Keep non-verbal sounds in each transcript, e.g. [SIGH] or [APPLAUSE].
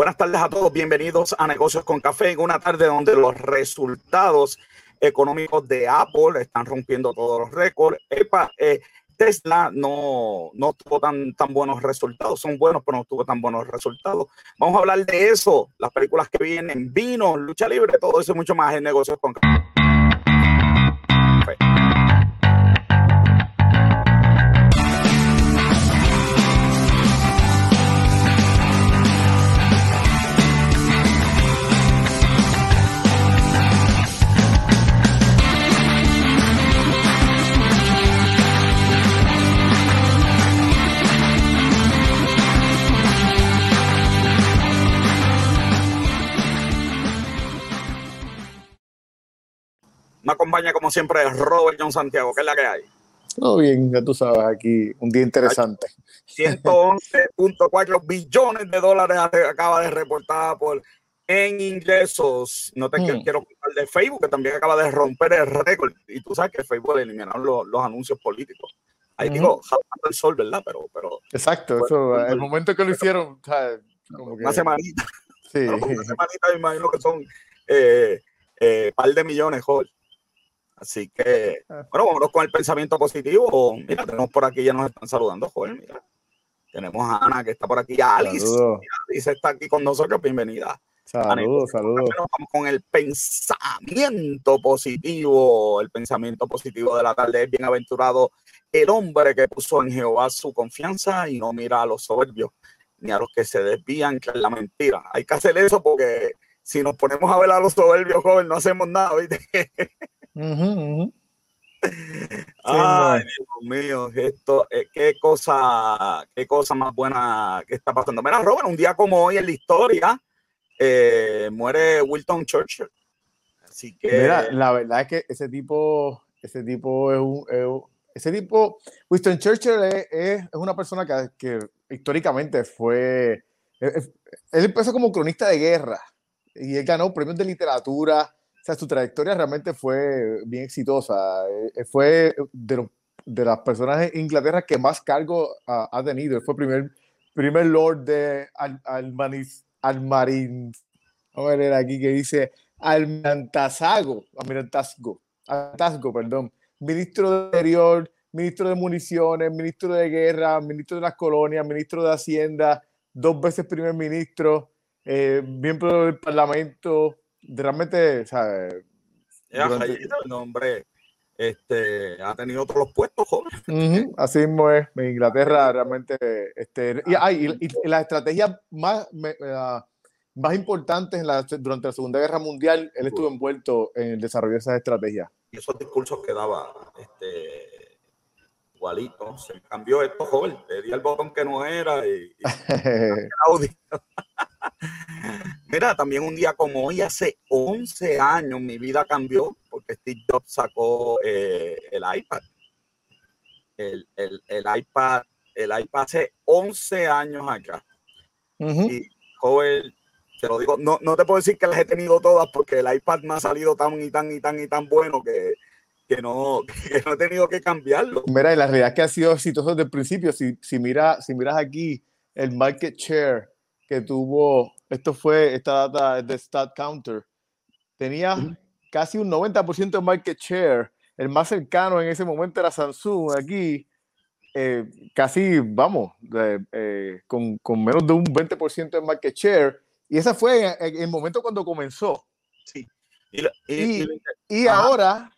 Buenas tardes a todos, bienvenidos a Negocios con Café en una tarde donde los resultados económicos de Apple están rompiendo todos los récords. Epa, eh, Tesla no, no tuvo tan, tan buenos resultados, son buenos, pero no tuvo tan buenos resultados. Vamos a hablar de eso, las películas que vienen, vino, lucha libre, todo eso y mucho más en Negocios con Café. Acompaña como siempre Robert John Santiago, ¿qué es la que hay? Todo bien, ya tú sabes, aquí un día interesante. 111.4 billones de dólares acaba de reportar por en ingresos. No te hmm. quiero contar de Facebook, que también acaba de romper el récord. Y tú sabes que Facebook eliminaron los, los anuncios políticos. Ahí digo, el sol, ¿verdad? Pero, pero Exacto, eso, el momento que lo hicieron, Como que... una semanita. Sí. [LAUGHS] una semanita, me imagino que son eh, eh, par de millones, joder. Así que, ah. bueno, vámonos con el pensamiento positivo. Mira, tenemos por aquí, ya nos están saludando, joder, mira. Tenemos a Ana que está por aquí, Alice. Alice está aquí con nosotros, bienvenida. Saludos, saludos. Vamos con el pensamiento positivo. El pensamiento positivo de la tarde es bienaventurado el hombre que puso en Jehová su confianza y no mira a los soberbios ni a los que se desvían, que es la mentira. Hay que hacer eso porque si nos ponemos a ver a los soberbios, joven, no hacemos nada, ¿viste? [LAUGHS] Ay, Dios mío, esto, eh, qué cosa, qué cosa más buena que está pasando. Mira, Robert, un día como hoy en la historia eh, muere Wilton Churchill. Así que. Mira, la verdad es que ese tipo, ese tipo es un, ese tipo, Winston Churchill es, es, una persona que, que, históricamente fue, él empezó como cronista de guerra y él ganó premios de literatura sea, su trayectoria realmente fue bien exitosa. Eh, fue de, de las personas en Inglaterra que más cargo ha, tenido. Él fue primer, primer lord de Al, Almarin. Vamos a ver aquí que dice Almirantazgo, Almirantazgo, Almirantazgo, perdón. Ministro de Interior, ministro de Municiones, ministro de Guerra, ministro de las colonias, ministro de Hacienda, dos veces primer ministro, eh, miembro del Parlamento, realmente, o sea, durante... el nombre este, ha tenido otros puestos, joven. Así mismo es, Inglaterra realmente, este, y, hay y, las estrategias más, uh, más importantes en la, durante la Segunda Guerra Mundial, él estuvo envuelto en el desarrollo de esas estrategias. Y esos discursos que daba, este, igualito, se cambió esto, joven, le di el botón que no era y, y [LAUGHS] Mira, también un día como hoy, hace 11 años, mi vida cambió porque Steve Jobs sacó eh, el iPad. El, iPad, el iPad hace 11 años acá. Y joven, te lo digo, no, no te puedo decir que las he tenido todas porque el iPad me ha salido tan y tan y tan y tan bueno que, que no, [LAUGHS] que no he tenido que cambiarlo. Mira, y la realidad es que ha sido exitoso desde el principio. Si, si, mira, si miras aquí el market share que tuvo, esto fue, esta data de Stat Counter, tenía casi un 90% de market share. El más cercano en ese momento era Samsung, aquí eh, casi, vamos, eh, con, con, menos de un 20% de market share. Y ese fue en, el momento cuando comenzó. Sí. Y, y, y, ahora,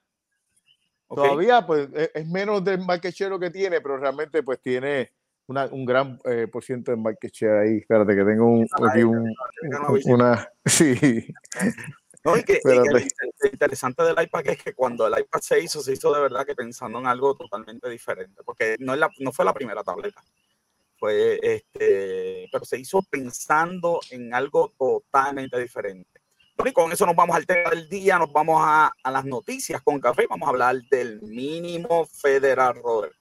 todavía, pues, es, es menos del market share lo que tiene, pero realmente, pues, tiene un gran eh, por ciento de market share ahí. Espérate, que tengo un, aquí un, una. [LAUGHS] Sí. No, y que, lo interesante del iPad es que cuando el iPad se hizo, se hizo de verdad que pensando en algo totalmente diferente, porque no, es la, no fue la primera tableta, fue este, pero se hizo pensando en algo totalmente diferente. Y con eso nos vamos al tema del día, nos vamos a, a las noticias con café, vamos a hablar del mínimo federal, Robert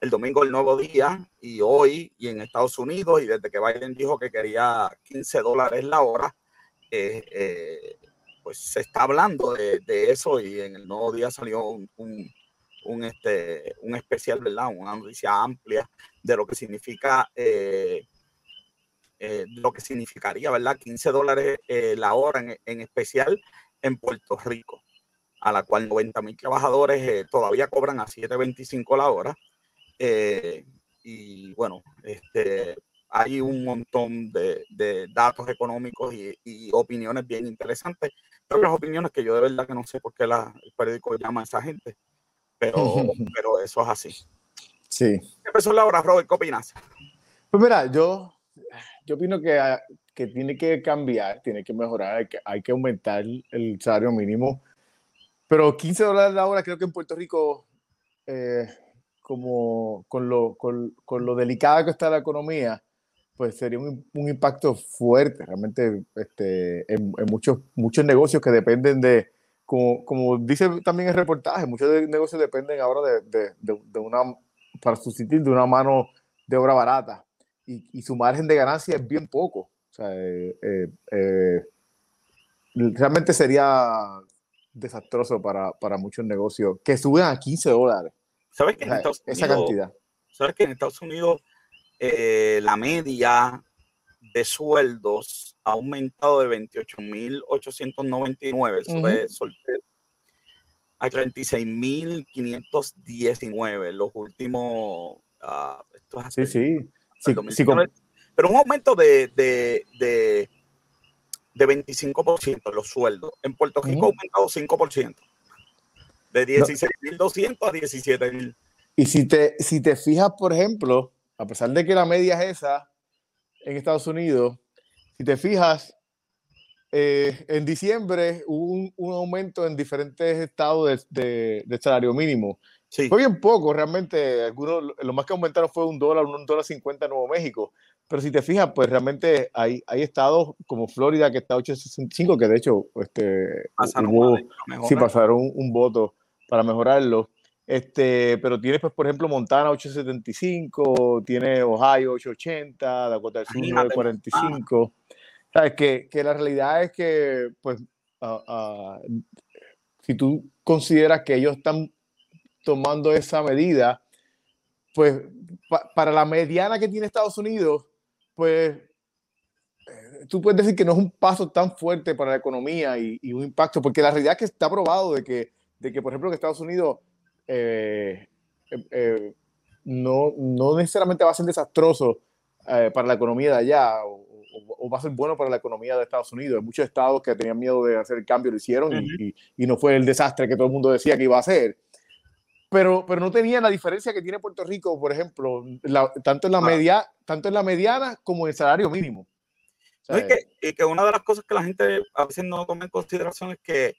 el domingo el nuevo día y hoy y en Estados Unidos y desde que Biden dijo que quería 15 dólares la hora, eh, eh, pues se está hablando de, eso y en el nuevo día salió un, un, este, un especial, ¿verdad? Una noticia amplia de lo que significa eh, eh, lo que significaría, ¿verdad? 15 dólares la hora en, especial en Puerto Rico, a la cual 90 mil trabajadores todavía cobran a 7.25 la hora. Y bueno, este, hay un montón de, datos económicos y, opiniones bien interesantes. Pero las opiniones que yo de verdad que no sé por qué la, el periódico llama a esa gente, pero, [LAUGHS] pero eso es así. Sí. Empezó la hora, Robert, ¿qué opinas? Pues mira, yo, yo opino que, ah, que tiene que cambiar, tiene que mejorar, hay que, hay que aumentar el salario mínimo. Pero 15 dólares la hora, creo que en Puerto Rico, eh, como con lo, con, con, lo delicada que está la economía, pues sería un, un impacto fuerte, realmente este, en, muchos, muchos negocios que dependen de, como, como dice también el reportaje, muchos negocios dependen ahora de, de, de una, para sustituir de una mano de obra barata y, su margen de ganancia es bien poco. O sea, eh, eh, eh, realmente sería desastroso para, para, muchos negocios que suben a 15 dólares. ¿Sabes que en Estados Unidos, esa cantidad? ¿Sabes que en Estados Unidos la media de sueldos ha aumentado de 28.899 uh -huh. soltero a 36.519 los últimos... Uh, sí, sí. Sí, pero un aumento de, de, de, de 25% los sueldos. En Puerto Rico ha aumentado 5%. De 16.200 a 17.000. Y si te, si te fijas, por ejemplo, a pesar de que la media es esa en Estados Unidos, si te fijas, eh, en diciembre hubo un, un, aumento en diferentes estados de, de salario mínimo. Fue bien poco, realmente. Algunos, lo más que aumentaron fue un dólar, un dólar cincuenta en Nuevo México. Pero si te fijas, pues realmente hay, hay estados como Florida que está a 865, que de hecho este, pasaron, sí, pasaron un, voto para mejorarlo. Este, pero tienes, pues, por ejemplo, Montana 875, tiene Ohio 880, Dakota del Sur 945. Sabes que, que, la realidad es que, pues, uh, uh, si tú consideras que ellos están tomando esa medida, pues para la mediana que tiene Estados Unidos, pues eh, tú puedes decir que no es un paso tan fuerte para la economía y, un impacto, porque la realidad es que está probado de que, de que por ejemplo, que Estados Unidos eh, eh, no, no, necesariamente va a ser desastroso para la economía de allá o, va a ser bueno para la economía de Estados Unidos. Hay muchos estados que tenían miedo de hacer el cambio lo hicieron y, y, no fue el desastre que todo el mundo decía que iba a ser pero, pero no tenía la diferencia que tiene Puerto Rico, por ejemplo, tanto, en la media, tanto en la mediana como en el salario mínimo. y, que, y, que, una de las cosas que la gente a veces no toma en consideración es que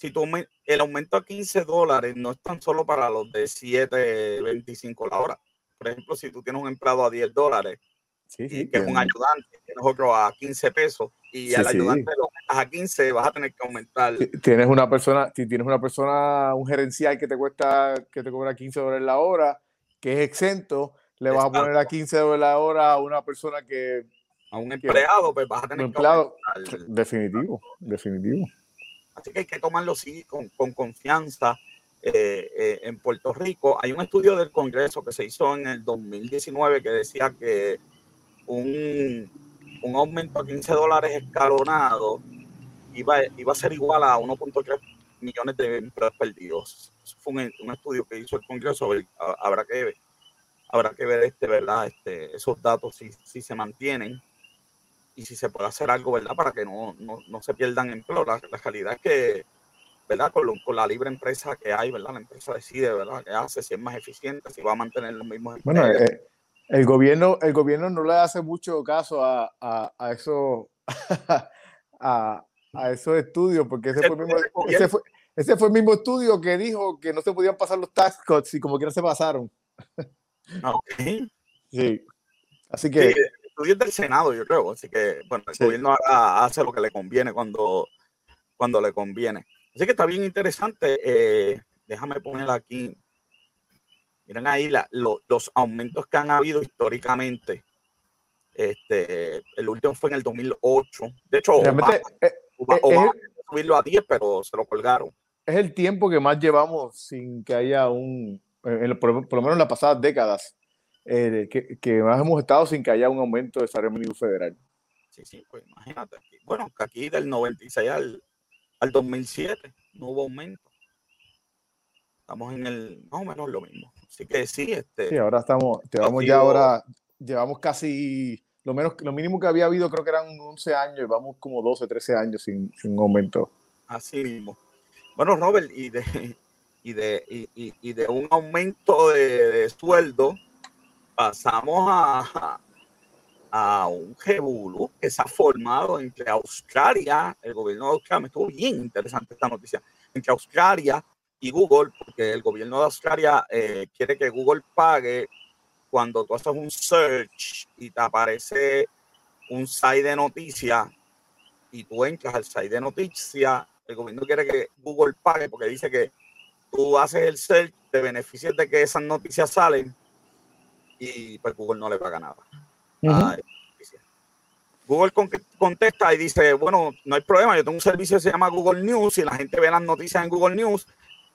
si tú, el aumento a 15 dólares no es tan solo para los de 7.25 la hora. Por ejemplo, si tú tienes un empleado a 10 dólares, sí, sí, que es un ayudante, tienes otro a 15 pesos y al ayudante lo a 15, vas a tener que aumentar. Tienes una persona, si tienes una persona, un gerencial que te cuesta, que te cobra 15 dólares la hora, que es exento, le vas a poner a 15 dólares la hora a una persona que. A un empleado, pues vas a tener un empleado, Definitivo, definitivo. Así que hay que tomarlo sí con, con confianza. Eh, eh, en Puerto Rico hay un estudio del Congreso que se hizo en el 2019 que decía que un, un aumento a 15 dólares escalonado iba, iba a ser igual a 1.3 millones de empleos perdidos. Eso fue un, estudio que hizo el Congreso. Habrá que ver, habrá que ver este, ¿verdad? Este, esos datos si, si se mantienen y si se puede hacer algo, ¿verdad? Para que no, no, no se pierdan empleos. La, la, realidad es que, ¿verdad? Con, con, la libre empresa que hay, ¿verdad? La empresa decide, ¿verdad? ¿Qué hace? Si es más eficiente, si va a mantener los mismos empleos. Bueno, eh, el gobierno, el gobierno no le hace mucho caso a, a, a eso, [LAUGHS] a, a, esos estudios, porque ese fue, el mismo, ese, fue, ese fue, el mismo, estudio que dijo que no se podían pasar los tax cuts y como quiera se pasaron. Ah, sí. Así que. Sí, el estudio es del Senado, yo creo. Así que, bueno, el sí. gobierno hace lo que le conviene cuando, cuando le conviene. Así que está bien interesante. Eh, déjame poner aquí Miren ahí la, lo, los aumentos que han habido históricamente. Este, el último fue en el 2008. De hecho, Obama, eh, Obama, eh, subirlo a 10, pero se lo colgaron. Es el tiempo que más llevamos sin que haya un, por, por, lo menos en las pasadas décadas, eh, que, más hemos estado sin que haya un aumento de salario mínimo federal. Sí, sí, pues imagínate. Bueno, que aquí del 96 al, al 2007 no hubo aumento. Estamos en el más o menos lo mismo. Así que sí, este. Sí, ahora estamos, llevamos ya ahora, llevamos casi lo menos, lo mínimo que había habido creo que eran 11 años y vamos como 12, 13 años sin, sin aumento. Así mismo. Bueno, Robert, y de, [LAUGHS] y de, y, y de un aumento de, sueldo, pasamos a, a un revolú que se ha formado entre Australia, el gobierno de Australia, me estuvo bien interesante esta noticia, entre Australia y Google, porque el gobierno de Australia eh, quiere que Google pague cuando tú haces un search y te aparece un site de noticias y tú entras al site de noticias, el gobierno quiere que Google pague porque dice que tú haces el search, te beneficias de que esas noticias salen y pues Google no le paga nada. Google contesta y dice, bueno, no hay problema, yo tengo un servicio que se llama Google News y la gente ve las noticias en Google News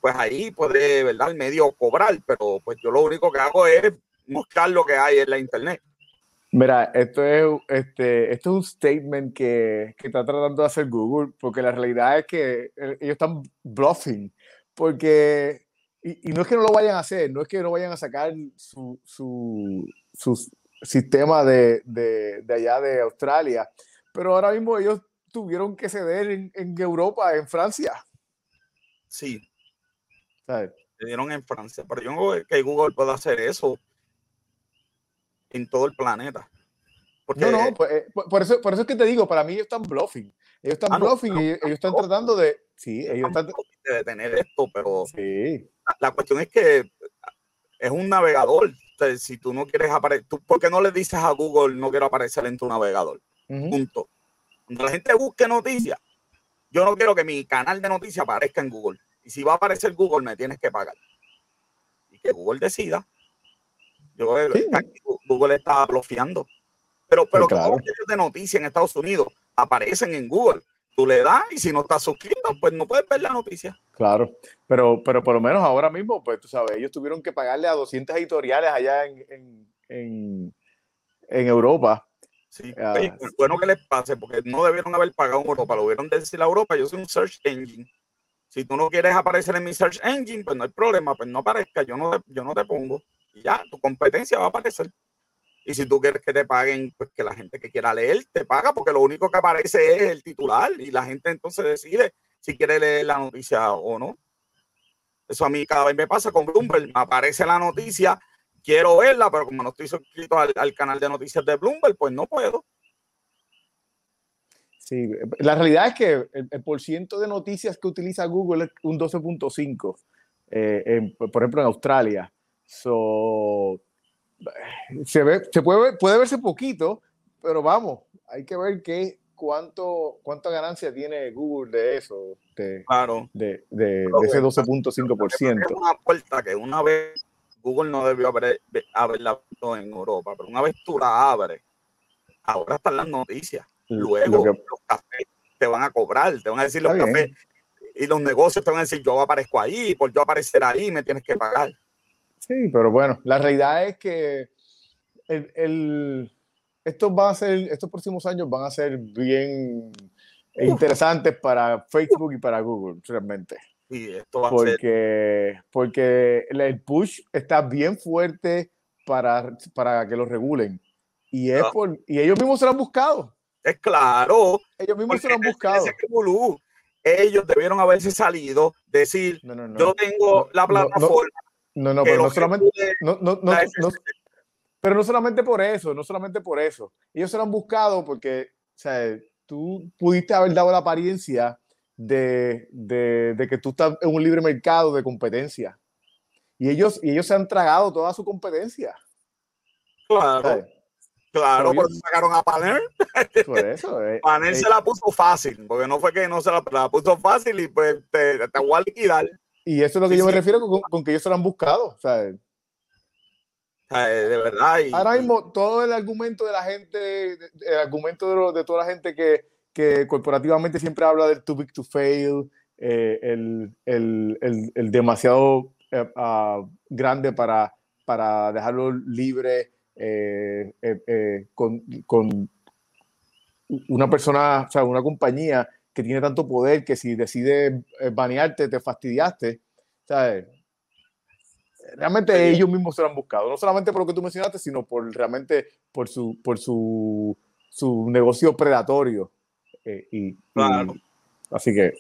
pues ahí puede, ¿verdad? El medio cobrar, pero pues yo lo único que hago es mostrar lo que hay en la internet. Mira, esto es, este, esto es un statement que, que, está tratando de hacer Google, porque la realidad es que eh, ellos están bluffing, porque, y, no es que no lo vayan a hacer, no es que no vayan a sacar su, su, su sistema de, de, de, allá de Australia, pero ahora mismo ellos tuvieron que ceder en, en Europa, en Francia. Sí, se dieron en Francia, pero yo no creo que Google pueda hacer eso en todo el planeta. no, no, pues, eh, por, eso, por eso es que te digo, para mí ellos están bluffing. Ellos están ah, bluffing y ellos están tratando de. Sí, ellos están. De detener esto, pero. Sí. La, cuestión es que es un navegador. si tú no quieres aparecer, ¿por qué no le dices a Google no quiero aparecer en tu navegador? Punto. Cuando la gente busque noticias, yo no quiero que mi canal de noticias aparezca en Google. Y si va a aparecer Google, me tienes que pagar. Y que Google decida. Yo que Google está bloqueando. Pero, pero que los de noticias en Estados Unidos aparecen en Google. Tú le das y si no estás suscrito, pues no puedes ver la noticia. Claro, pero, pero por lo menos ahora mismo, pues tú sabes, ellos tuvieron que pagarle a 200 editoriales allá en, en, en, Europa. Sí, ah, bueno que les pase, porque no debieron haber pagado en Europa, lo hubieron decir a Europa, yo soy un search engine. Si tú no quieres aparecer en mi search engine, pues no hay problema, pues no aparezca, yo no, yo no te pongo. Y ya, tu competencia va a aparecer. Y si tú quieres que te paguen, pues que la gente que quiera leer te paga, porque lo único que aparece es el titular y la gente entonces decide si quiere leer la noticia o no. Eso a mí cada vez me pasa con Bloomberg. Me aparece la noticia, quiero verla, pero como no estoy suscrito al, al canal de noticias de Bloomberg, pues no puedo. Sí, la realidad es que el, por ciento de noticias que utiliza Google es un 12.5, eh, por ejemplo en Australia. So, se, ve, se puede, puede verse poquito, pero vamos, hay que ver qué, cuánto, cuánta ganancia tiene Google de eso, de, claro. de, de, ese 12.5%. Es una puerta que una vez Google no debió haber, haberla en Europa, pero una vez tú la abres, ahora están las noticias Luego los cafés te van a cobrar, te van a decir los cafés y los negocios te van a decir yo aparezco ahí, por yo aparecer ahí me tienes que pagar. Sí, pero bueno, la realidad es que el, estos, van a ser, estos próximos años van a ser bien interesantes para Facebook y para Google, realmente. Sí, esto va porque, a ser... porque el push está bien fuerte para, para que lo regulen. Y, es por, y ellos mismos se lo han buscado. Es claro. Ellos mismos se lo han buscado. ellos debieron haberse salido, decir, yo tengo la plataforma. No, no, pero no solamente. pero no solamente por eso, no solamente por eso. Ellos se lo han buscado porque, o sea, tú pudiste haber dado la apariencia de, de, que tú estás en un libre mercado de competencia. Y ellos, y ellos se han tragado toda su competencia. Claro. Claro, pero sacaron a Panel. Por eso. [LAUGHS] Eh, Panel eh. se la puso fácil, porque no fue que no se la, puso fácil y pues te, te, voy a liquidar. Y eso es lo que yo me refiero con, que ellos se lo han buscado. O sea, eh, de verdad. Ahora mismo, todo el argumento de la gente, el argumento de, toda la gente que, que, corporativamente siempre habla del too big to fail, el, el, el, el, demasiado uh, grande para para dejarlo libre eh, eh, con, con, una persona, o sea, una compañía que tiene tanto poder que si decide banearte, te fastidiaste. ¿sabes? Realmente ellos mismos se lo han buscado, no solamente por lo que tú mencionaste, sino por realmente por su, por su, su negocio predatorio. y, claro. así que.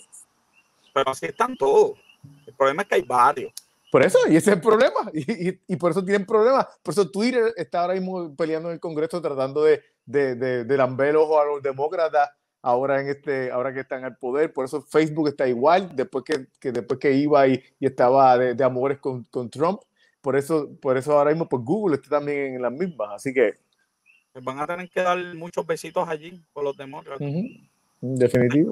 Pero así están todos. El problema es que hay varios. Por eso, y ese es el problema. Y, y, y, por eso tienen problemas. Por eso Twitter está ahora mismo peleando en el Congreso tratando de, de, de, de lamber ojo a los demócratas ahora, en este, ahora que están al poder. Por eso Facebook está igual, después que, que después que iba y, y estaba de, amores con, con, Trump. Por eso, por eso ahora mismo pues Google está también en las mismas. Así que... Van a tener que dar muchos besitos allí por los demócratas. Definitivo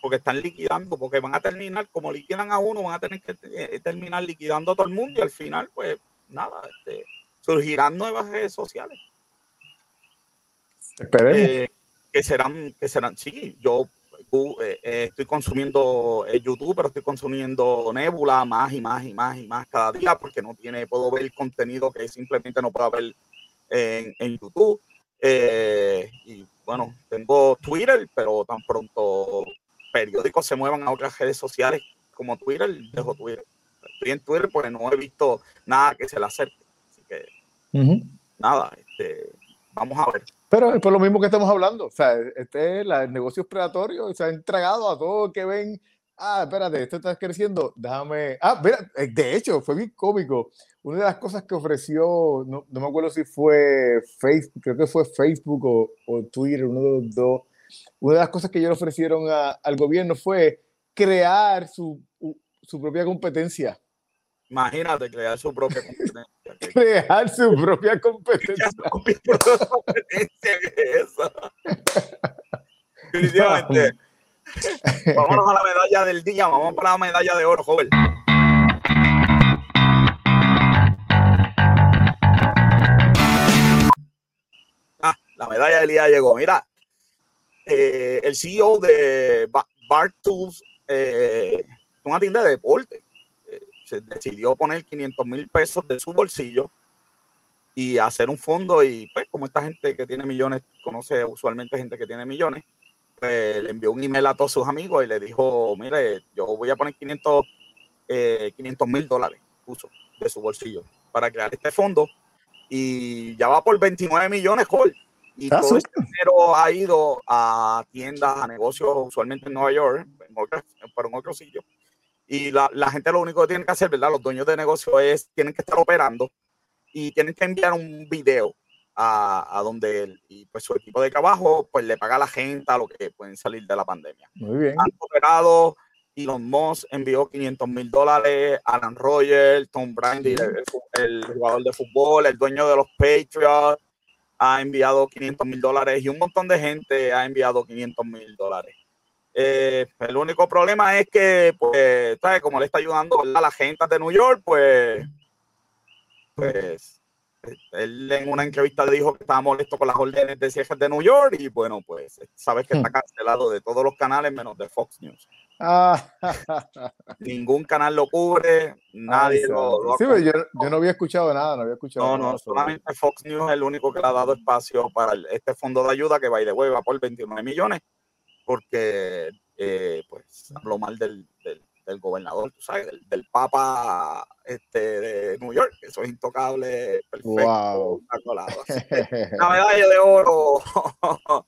porque están liquidando, porque van a terminar, como liquidan a uno, van a tener que eh, terminar liquidando a todo el mundo y al final, pues nada, este, surgirán nuevas redes sociales. Eh, que serán, que serán, sí, yo eh, estoy consumiendo YouTube, pero estoy consumiendo Nebula más y más y más y más cada día porque no tiene, puedo ver contenido que simplemente no puedo ver en, en YouTube. y bueno, tengo Twitter, pero tan pronto periódicos se muevan a otras redes sociales como Twitter, dejo Twitter. Estoy en Twitter porque no he visto nada que se le acerque. Así que, nada, este, vamos a ver. Pero es por lo mismo que estamos hablando. O sea, este, el negocio predatorio se ha entregado a todo que ven. Ah, espérate, esto está creciendo. Déjame. Ah, mira, eh, de hecho, fue bien cómico. Una de las cosas que ofreció, no, no me acuerdo si fue Facebook, creo que fue Facebook o, o Twitter, uno de los dos una de las cosas que ellos ofrecieron al gobierno fue crear su, su propia competencia. Imagínate crear su propia competencia. [LAUGHS] [LAUGHS] crear su propia competencia. [LAUGHS] competencia es eso. [LAUGHS] Definitivamente. Vámonos a la medalla del día, vamos para la medalla de oro, joven. Ah, la medalla del día llegó. Mira, eh, el CEO de Bar Tools, eh, una tienda de deporte, se decidió poner 500 mil pesos de su bolsillo y hacer un fondo y pues como esta gente que tiene millones, conoce usualmente gente que tiene millones, pues, le envió un email a todos sus amigos y le dijo, mire, yo voy a poner 500 mil dólares, puso de su bolsillo para crear este fondo y ya va por 29 millones, Jorge. Y ah, todo ese dinero ha ido a tiendas, a negocios, usualmente en Nueva York, en pero en otro sitio. Y la, la, gente lo único que tiene que hacer, ¿verdad? Los dueños de negocio es, tienen que estar operando y tienen que enviar un video a, a donde él y pues su equipo de trabajo pues le paga a la gente a lo que pueden salir de la pandemia. Muy bien. Han operado, Elon Musk envió 500 mil dólares, Alan Rogers, Tom Brady, el, el, jugador de fútbol, el dueño de los Patriots, ha enviado 500 mil dólares y un montón de gente ha enviado 500 mil dólares. Eh, el único problema es que, pues, ¿sabes? como le está ayudando a la gente de New York, pues, pues, él en una entrevista dijo que estaba molesto con las órdenes de cierre de New York y bueno, pues, sabes que está hmm. cancelado de todos los canales menos de Fox News. Ah. [LAUGHS] Ningún canal lo cubre, nadie lo, Sí, yo, yo, no había escuchado nada, no había escuchado No, no, solamente Fox News es el único que le ha dado espacio para este fondo de ayuda que va y de hueva por 29 millones, porque eh, pues habló mal del, del, del gobernador, tú sabes, del, del, Papa este, de New York, eso es intocable, perfecto. Wow. [LAUGHS] La medalla de oro [LAUGHS]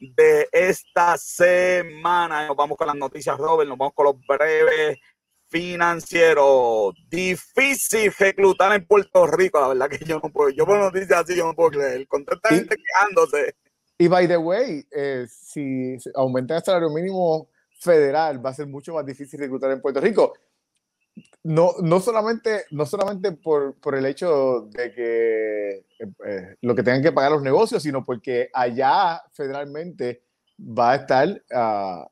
de esta semana. Nos vamos con las noticias, Robert, nos vamos con los breves financieros. Difícil reclutar en Puerto Rico, la verdad que yo no puedo, yo por noticias así yo no puedo creer, con tanta gente quejándose. Y by the way, eh, si aumenta el salario mínimo federal, va a ser mucho más difícil reclutar en Puerto Rico. No, no solamente, no solamente por, por el hecho de que eh, eh, lo que tengan que pagar los negocios, sino porque allá federalmente va a estar uh,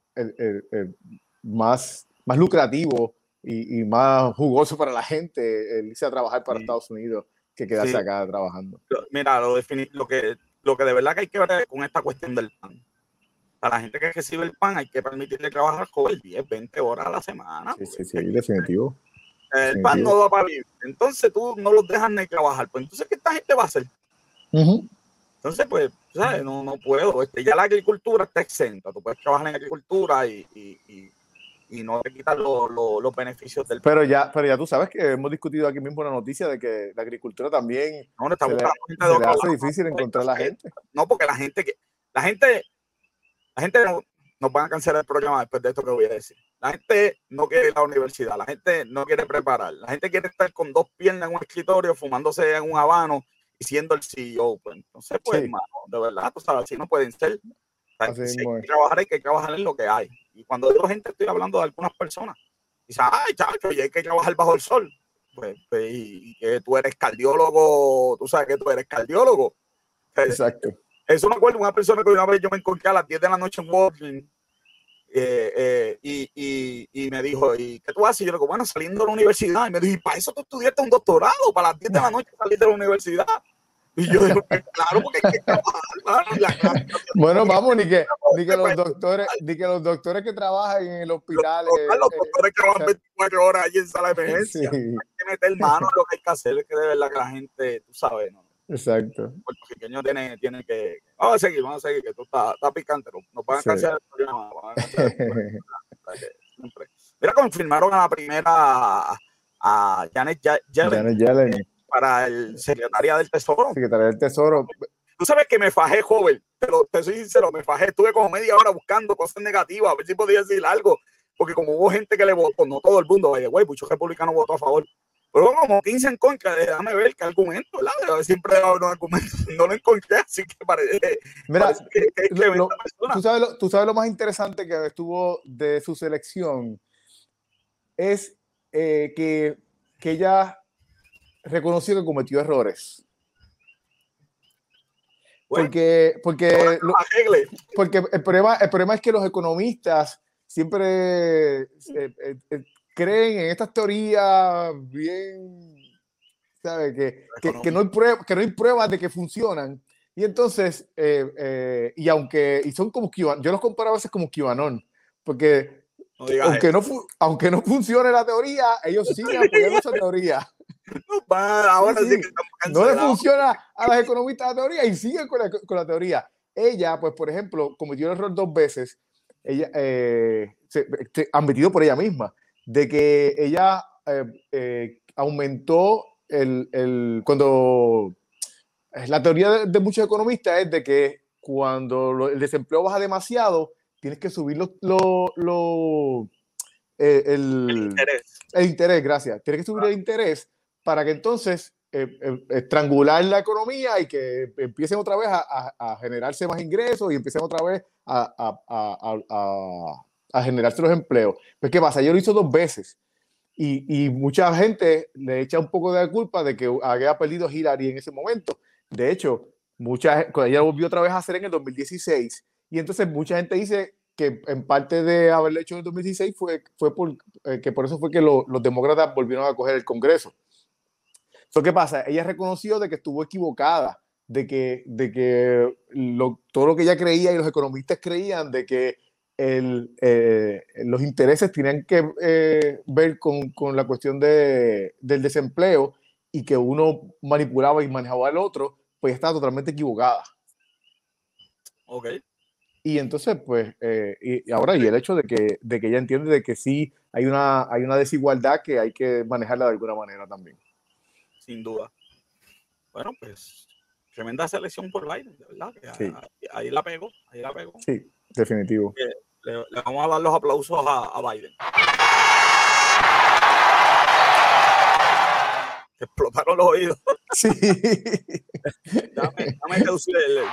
más, más lucrativo y, y, más jugoso para la gente el irse a trabajar para Estados Unidos que quedarse acá trabajando. Mira, lo, lo, que, lo que de verdad que hay que ver con esta cuestión del pan a la gente que recibe el pan hay que permitirle trabajar joven 10, 20 horas a la semana. Sí, sí, sí, definitivo. El pan no va para vivir. Entonces tú no los dejas ni trabajar. Pues entonces, ¿qué esta gente va a hacer? Entonces, pues, ¿sabes? No, no puedo. Este, ya la agricultura está exenta. Tú puedes trabajar en agricultura y, y, y, no te quitan los beneficios del pero ya Pero ya tú sabes que hemos discutido aquí mismo la noticia de que la agricultura también no, está se, le, se le hace difícil encontrar a la gente. No, porque la gente que la gente la gente no, nos van a cancelar el programa después de esto que voy a decir. La gente no quiere ir a la universidad, la gente no quiere preparar, la gente quiere estar con dos piernas en un escritorio, fumándose en un habano y siendo el CEO. Pues entonces, pues, hermano, de verdad, tú sabes, así no pueden ser. Hay que trabajar, hay que trabajar en lo que hay. Y cuando digo gente, estoy hablando de algunas personas. Dice, ay, chacho, y hay que trabajar bajo el sol. Pues, pues y, que tú eres cardiólogo, tú sabes que tú eres cardiólogo. Exacto. Eso me acuerdo una persona que una vez yo me encontré a las 10 de la noche en Walking eh, eh, y, y, y, me dijo, ¿y qué tú haces? Y yo le digo, bueno, saliendo de la universidad. Y me dijo, ¿y para eso tú estudiaste un doctorado? Para las 10 de la [LAUGHS] noche salir de la universidad. Y yo digo, pues claro, porque hay que trabajar. bueno, vamos, ni que, ni que los doctores, ni que los doctores que trabajan en el hospital. Los, los eh, doctores que trabajan 24 horas allí en sala de [LAUGHS] emergencia. Sí. Hay que meter mano en lo que hay que hacer, es que de verdad que la gente, tú sabes, ¿no? Exacto. El pequeño tiene, tiene que. Vamos a seguir, vamos a seguir, que esto está, está picante. No pueden sí. cancelar el programa. Mira, confirmaron a la primera a Janet Yellen, Yellen. Para el secretaria del Tesoro. Secretaria del Tesoro. Tú sabes que me fajé, joven, pero te soy sincero, me fajé. Estuve como media hora buscando cosas negativas, a ver si podía decir algo, porque como hubo gente que le votó, no todo el mundo, güey, muchos republicanos votó a favor pero como 15 en contra, déjame ver qué argumento, ¿verdad? Siempre [LAUGHS] no lo encontré, así que parece, Mira, que, que, que lo, ¿tú, sabes lo, tú sabes lo más interesante que estuvo de su selección, es eh, que, que ella reconoció que cometió errores. Bueno, porque, porque, lo, porque el, problema, el problema es que los economistas siempre eh, eh, creen en estas teorías bien, ¿sabes? Que, que, que, no hay prueba, que no hay pruebas de que funcionan. Y entonces, eh, eh, y aunque, y son como yo los comparo a veces como QAnon, porque no aunque, no aunque no funcione la teoría, ellos siguen apoyando esa [LAUGHS] teoría. No, ahora sí, sí no le funciona a las economistas la teoría y siguen con la, con la teoría. Ella, pues, por ejemplo, cometió el error dos veces, ella, eh, se, se, admitido por ella misma de que ella eh, eh, aumentó el, el, cuando la teoría de, de, muchos economistas es de que cuando lo, el desempleo baja demasiado, tienes que subir lo, lo, lo eh, el, el, interés. el, interés. gracias. Tienes que subir ah. el interés para que entonces eh, eh, estrangular la economía y que empiecen otra vez a, a, a, generarse más ingresos y empiecen otra vez a, generarse los empleos. Pues, ¿qué pasa? Yo lo hizo dos veces. Y, mucha gente le echa un poco de culpa de que había perdido Hillary en ese momento. De hecho, mucha, ella volvió otra vez a hacer en el 2016. Y entonces mucha gente dice que en parte de haberlo hecho en el 2016 fue, fue por, eh, que por eso fue que lo, los demócratas volvieron a coger el Congreso. So, ¿Qué pasa? Ella reconoció de que estuvo equivocada, de que, de que lo, todo lo que ella creía y los economistas creían de que el, eh, los intereses tienen que eh, ver con, con, la cuestión de, del desempleo y que uno manipulaba y manejaba al otro, pues está totalmente equivocada. Ok. Y entonces, pues, eh, y, ahora, y el hecho de que, de que ella entiende de que sí hay una, hay una desigualdad que hay que manejarla de alguna manera también. Sin duda. Bueno, pues, tremenda selección por Biden, de verdad. Sí. ahí, ahí, la pegó, ahí la pegó. Sí, definitivo. Eh, le, le, vamos a dar los aplausos a, a Biden. Explotaron los oídos. [LAUGHS] Sí. dame, dame el.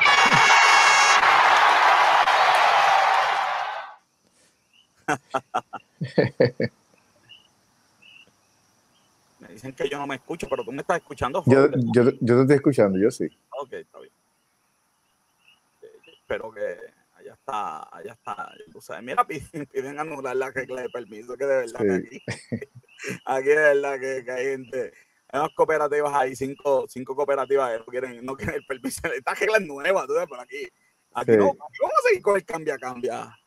[LAUGHS] dicen que yo no me escucho, pero tú me estás escuchando. Yo, yo, yo te estoy escuchando, yo sí. Ok, está bien. Espero que allá está, allá está. O sea, mira, [LAUGHS] piden, piden, anular la regla de permiso, que de verdad sí. que aquí, [LAUGHS] aquí de verdad que, que, hay gente, hay unas cooperativas ahí, cinco, cinco cooperativas que no quieren, no quieren el permiso. [LAUGHS] Esta regla es nueva, tú sabes, por aquí. Aquí sí. no, vamos a seguir con el cambia, cambia.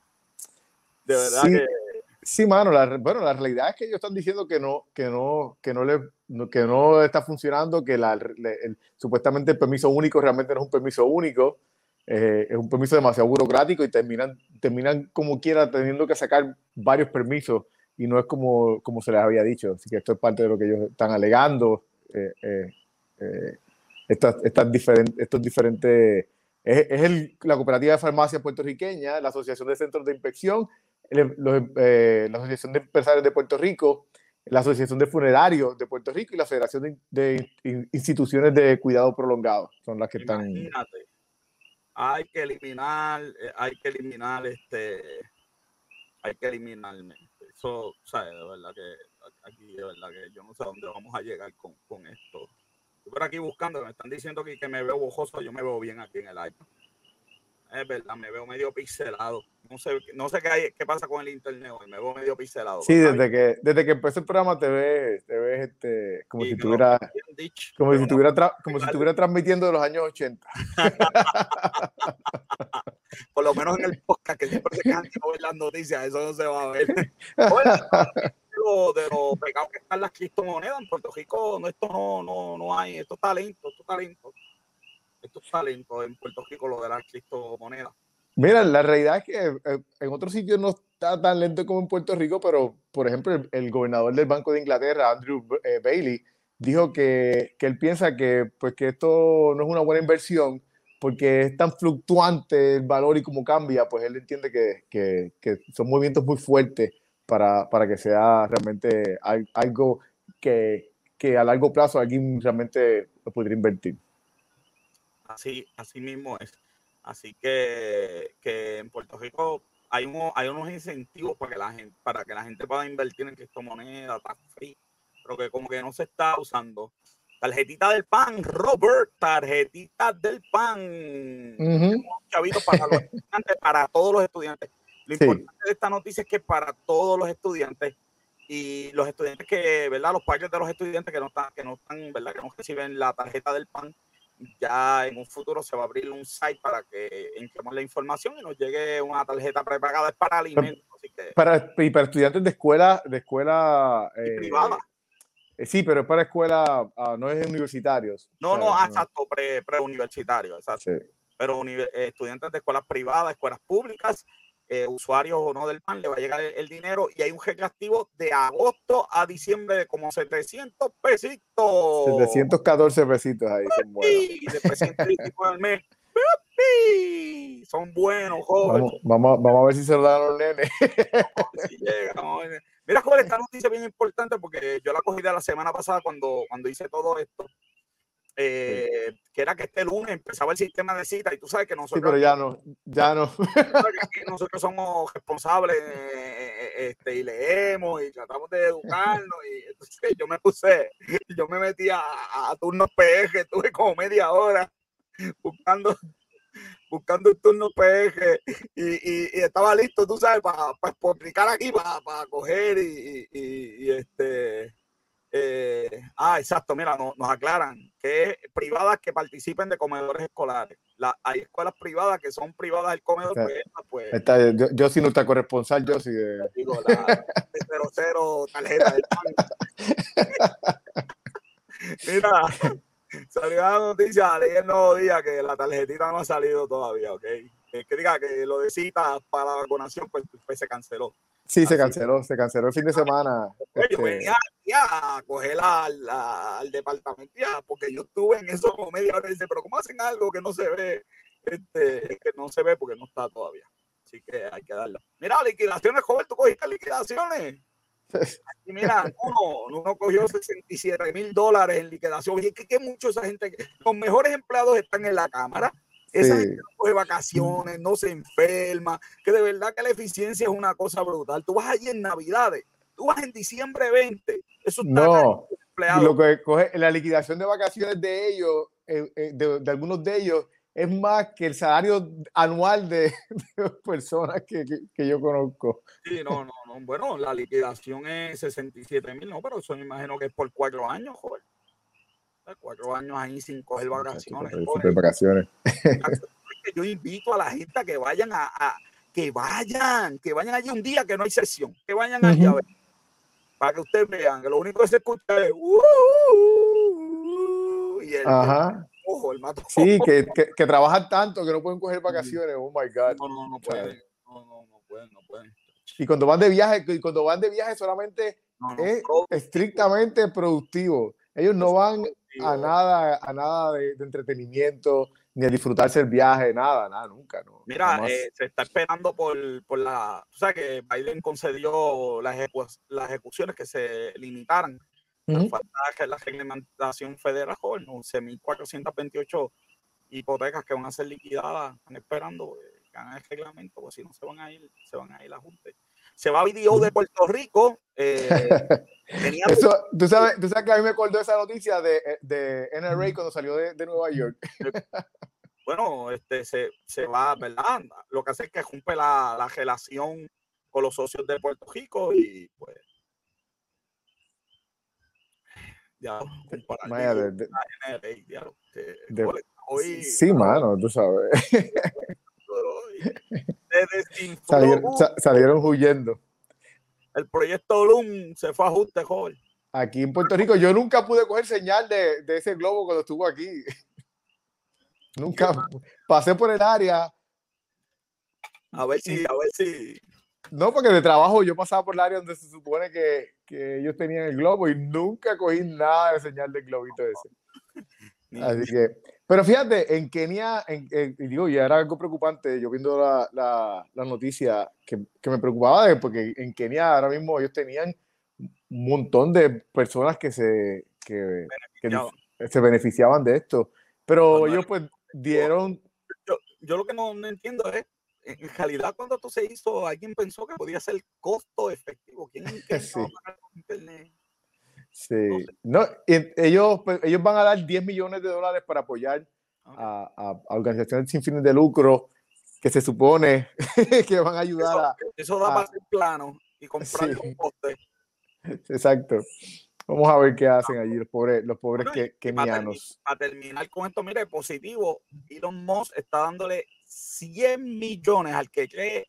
De verdad sí. que. Sí, mano, la, bueno, la realidad es que ellos están diciendo que no, que no, que no le, que no está funcionando, que la, supuestamente el permiso único realmente no es un permiso único, eh, es un permiso demasiado burocrático y terminan, terminan como quiera teniendo que sacar varios permisos y no es como, como se les había dicho. Así que esto es parte de lo que ellos están alegando. Eh, eh, estas, estas diferentes, estos diferentes es, el, la Cooperativa de Farmacia Puertorriqueña, la Asociación de Centros de Inspección, eh, la Asociación de Empresarios de Puerto Rico, la Asociación de Funerarios de Puerto Rico y la Federación de, Instituciones de Cuidado Prolongado. Son las que están. Hay que eliminar, eh, hay que eliminar este, hay que eliminar eso, ¿sabes? De verdad que aquí, de verdad que yo no sé a dónde vamos a llegar con, con esto por aquí buscando, me están diciendo que, que me veo bojoso, yo me veo bien aquí en el iPad. Es verdad, me veo medio pixelado. No sé, no sé qué, hay, qué pasa con el internet hoy, me veo medio pixelado. Sí, desde que, desde que empezó el programa te ves, te ves este, como si estuviera, como si estuviera, como si estuviera transmitiendo de los años 80. [LAUGHS] Por lo menos en el podcast, que siempre se quedan que no las noticias, eso no se va a ver [LAUGHS] de los pegados que están las criptomonedas en Puerto Rico, no, esto no, no, no hay, esto es talento, esto es talento. Esto es talento en Puerto Rico, lo de las criptomonedas. Mira, la realidad es que eh, en otros sitios no está tan lento como en Puerto Rico, pero por ejemplo, el, gobernador del Banco de Inglaterra, Andrew eh, Bailey, dijo que, que, él piensa que, pues, que esto no es una buena inversión porque es tan fluctuante el valor y cómo cambia, pues él entiende que, que, que son movimientos muy fuertes para, para que sea realmente algo que, que, a largo plazo alguien realmente podría invertir. Así, así mismo es. Así que, que en Puerto Rico hay, hay unos incentivos para que la gente, para que la gente pueda invertir en criptomonedas, free, pero que como que no se está usando. Tarjetita del pan, Robert, tarjetita del pan. Chavito para los [LAUGHS] estudiantes, para todos los estudiantes. Lo importante de esta noticia es que para todos los estudiantes y los estudiantes que, ¿verdad? Los padres de los estudiantes que no están, que no están, ¿verdad? Que no reciben la tarjeta del PAN, ya en un futuro se va a abrir un site para que entremos la información y nos llegue una tarjeta prepagada. Es para alimentos. para, y para estudiantes de escuela, de escuela eh, privada. Eh, sí, pero es para escuela, ah, no es universitarios. No, no, exacto, pre-universitario, exacto. Pero estudiantes de escuelas privadas, escuelas públicas eh, usuarios o no del PAN, le va a llegar el, dinero y hay un activo de agosto a diciembre de como 700 pesitos. 714 pesitos ahí. Son buenos. Son buenos, jóvenes. Vamos, vamos, a ver si se lo dan a los nenes. Mira, joven, esta noticia bien importante porque yo la cogí de la semana pasada cuando, cuando hice todo esto. Eh, que era que este lunes empezaba el sistema de cita y tú sabes que nosotros... Sí, pero ya no, ya no. [LAUGHS] nosotros somos responsables eh, este, y leemos y tratamos de educarnos y entonces yo me puse, yo me metí a, a turnos PG, estuve como media hora buscando buscando un turno PG y, y, estaba listo, tú sabes, para explicar aquí, para, para coger y, y este eh, ah, exacto, mira, nos aclaran que privadas que participen de comedores escolares. La, hay escuelas privadas que son privadas del comedor. pues, pues yo, yo sí no está corresponsal, yo sí. De... [LAUGHS] Digo, la 00 tarjeta del [LAUGHS] mira, salió la noticia ayer el nuevo día que la tarjetita no ha salido todavía, ¿ok? Que, diga que lo de cita para la vacunación, pues, pues se canceló. Sí, se canceló, se canceló el fin de semana. Yo este venía a coger al departamento ya, porque yo estuve en eso como media hora y dice, pero ¿cómo hacen algo que no se ve? Este, que no se ve porque no está todavía. Así que hay que darlo. Mira, liquidaciones, joven, tú cogiste liquidaciones. Mira, [LAUGHS] uno, uno cogió 67 mil dólares en liquidación. Y que, que mucho esa gente, los mejores empleados están en la cámara esa gente no coge vacaciones, no se enferma, que de verdad que la eficiencia es una cosa brutal. Tú vas allí en Navidades, tú vas en diciembre 20, eso está no, lo que coge la liquidación de vacaciones de ellos, eh, eh, de, algunos de ellos, es más que el salario anual de, [LAUGHS] personas que, que, yo conozco. Sí, no, no, no. Bueno, la liquidación es 67 mil, no, pero eso me imagino que es por cuatro años, joder cuatro años ahí sin coger vacaciones. vacaciones. [LAUGHS] Yo invito a la gente a que vayan a, que vayan, que vayan allí un día que no hay sesión, que vayan allá a ver, para que ustedes vean que lo único que se escucha es uh, y el, Ajá. ojo, el mato. Sí, que, que, que, trabajan tanto que no pueden coger vacaciones. Oh my God. No, no, no pueden. No, no, no pueden, no pueden. Y cuando van de viaje, y cuando van de viaje solamente No, no, es productivo. estrictamente productivo. Ellos no van a nada, a nada de, de entretenimiento, ni a disfrutarse el viaje, nada, nada, nunca. No, Mira, eh, se está esperando por, por la. O sea, que Biden concedió las, ejecu- las ejecuciones que se limitaran. Pero Ujú. falta que la reglamentación federal, joven, 11.428 hipotecas que van a ser liquidadas. Están esperando eh, que hagan el reglamento, porque si no se van a ir, se van a ir a junte. Se va video de Puerto Rico. eh, [LAUGHS] tenía Eso, ¿tú, sabes, tú sabes que a mí me acordó esa noticia de, de NRA cuando salió de, de Nueva York. [LAUGHS] bueno, este, se, se va, ¿verdad? Lo que hace es que rompe la, la relación con los socios de Puerto Rico y pues. Ya, comparar joder, hoy, sí, mano, tú sabes. [LAUGHS] se Salieron, sa- salieron huyendo. el proyecto Loom se fue a ajuste, joven. Aquí en Puerto Rico, yo nunca pude coger señal de, de ese globo cuando estuvo aquí. [LAUGHS] Nunca pasé por el área. A ver si, a ver si. No, porque de trabajo yo pasaba por el área donde se supone que, que ellos tenían el globo y nunca cogí nada de señal del globito ese. [LAUGHS] Así que, pero fíjate, en Kenia, en, digo, ya era algo preocupante, yo viendo la, la, la noticia que, que me preocupaba, de, porque en Kenia ahora mismo ellos tenían un montón de personas que se, que, que se beneficiaban de esto, pero ellos pues dieron, yo, yo lo que no, no entiendo es, en realidad cuando esto se hizo, alguien pensó que podía ser costo efectivo. ¿Quién, quién [LAUGHS] Sí. internet? Sí, no, ellos, pues, ellos van a dar 10 millones de dólares para apoyar a, a- a organizaciones sin fines de lucro que se supone [LAUGHS] que van a ayudar a, eso da a- para hacer plano y comprar Sí. un poste. [LAUGHS] Exacto. Vamos a ver qué hacen allí los pobres, los pobres Bueno, que, y para, termi- kenianos. para terminar con esto, mire, positivo, Elon Musk está dándole 100 millones al que cree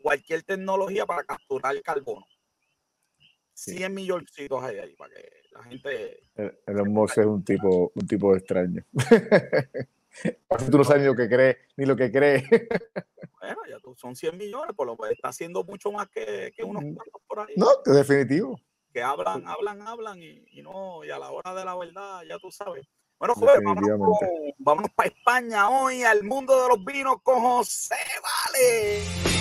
cualquier tecnología para capturar carbono. 100 milloncitos hay ahí para que la gente... El, Musk es un tipo, un tipo extraño. [LAUGHS] Tú no sabes ni lo que cree, ni lo que cree. Bueno, ya tú, son 100 millones, por lo que está haciendo mucho más que, que unos cuantos por ahí. No, definitivo. que hablan, hablan, hablan y, y no, y a la hora de la verdad, ya tú sabes. Bueno, joven, vámonos, vámonos para España hoy, al mundo de los vinos con José Vale.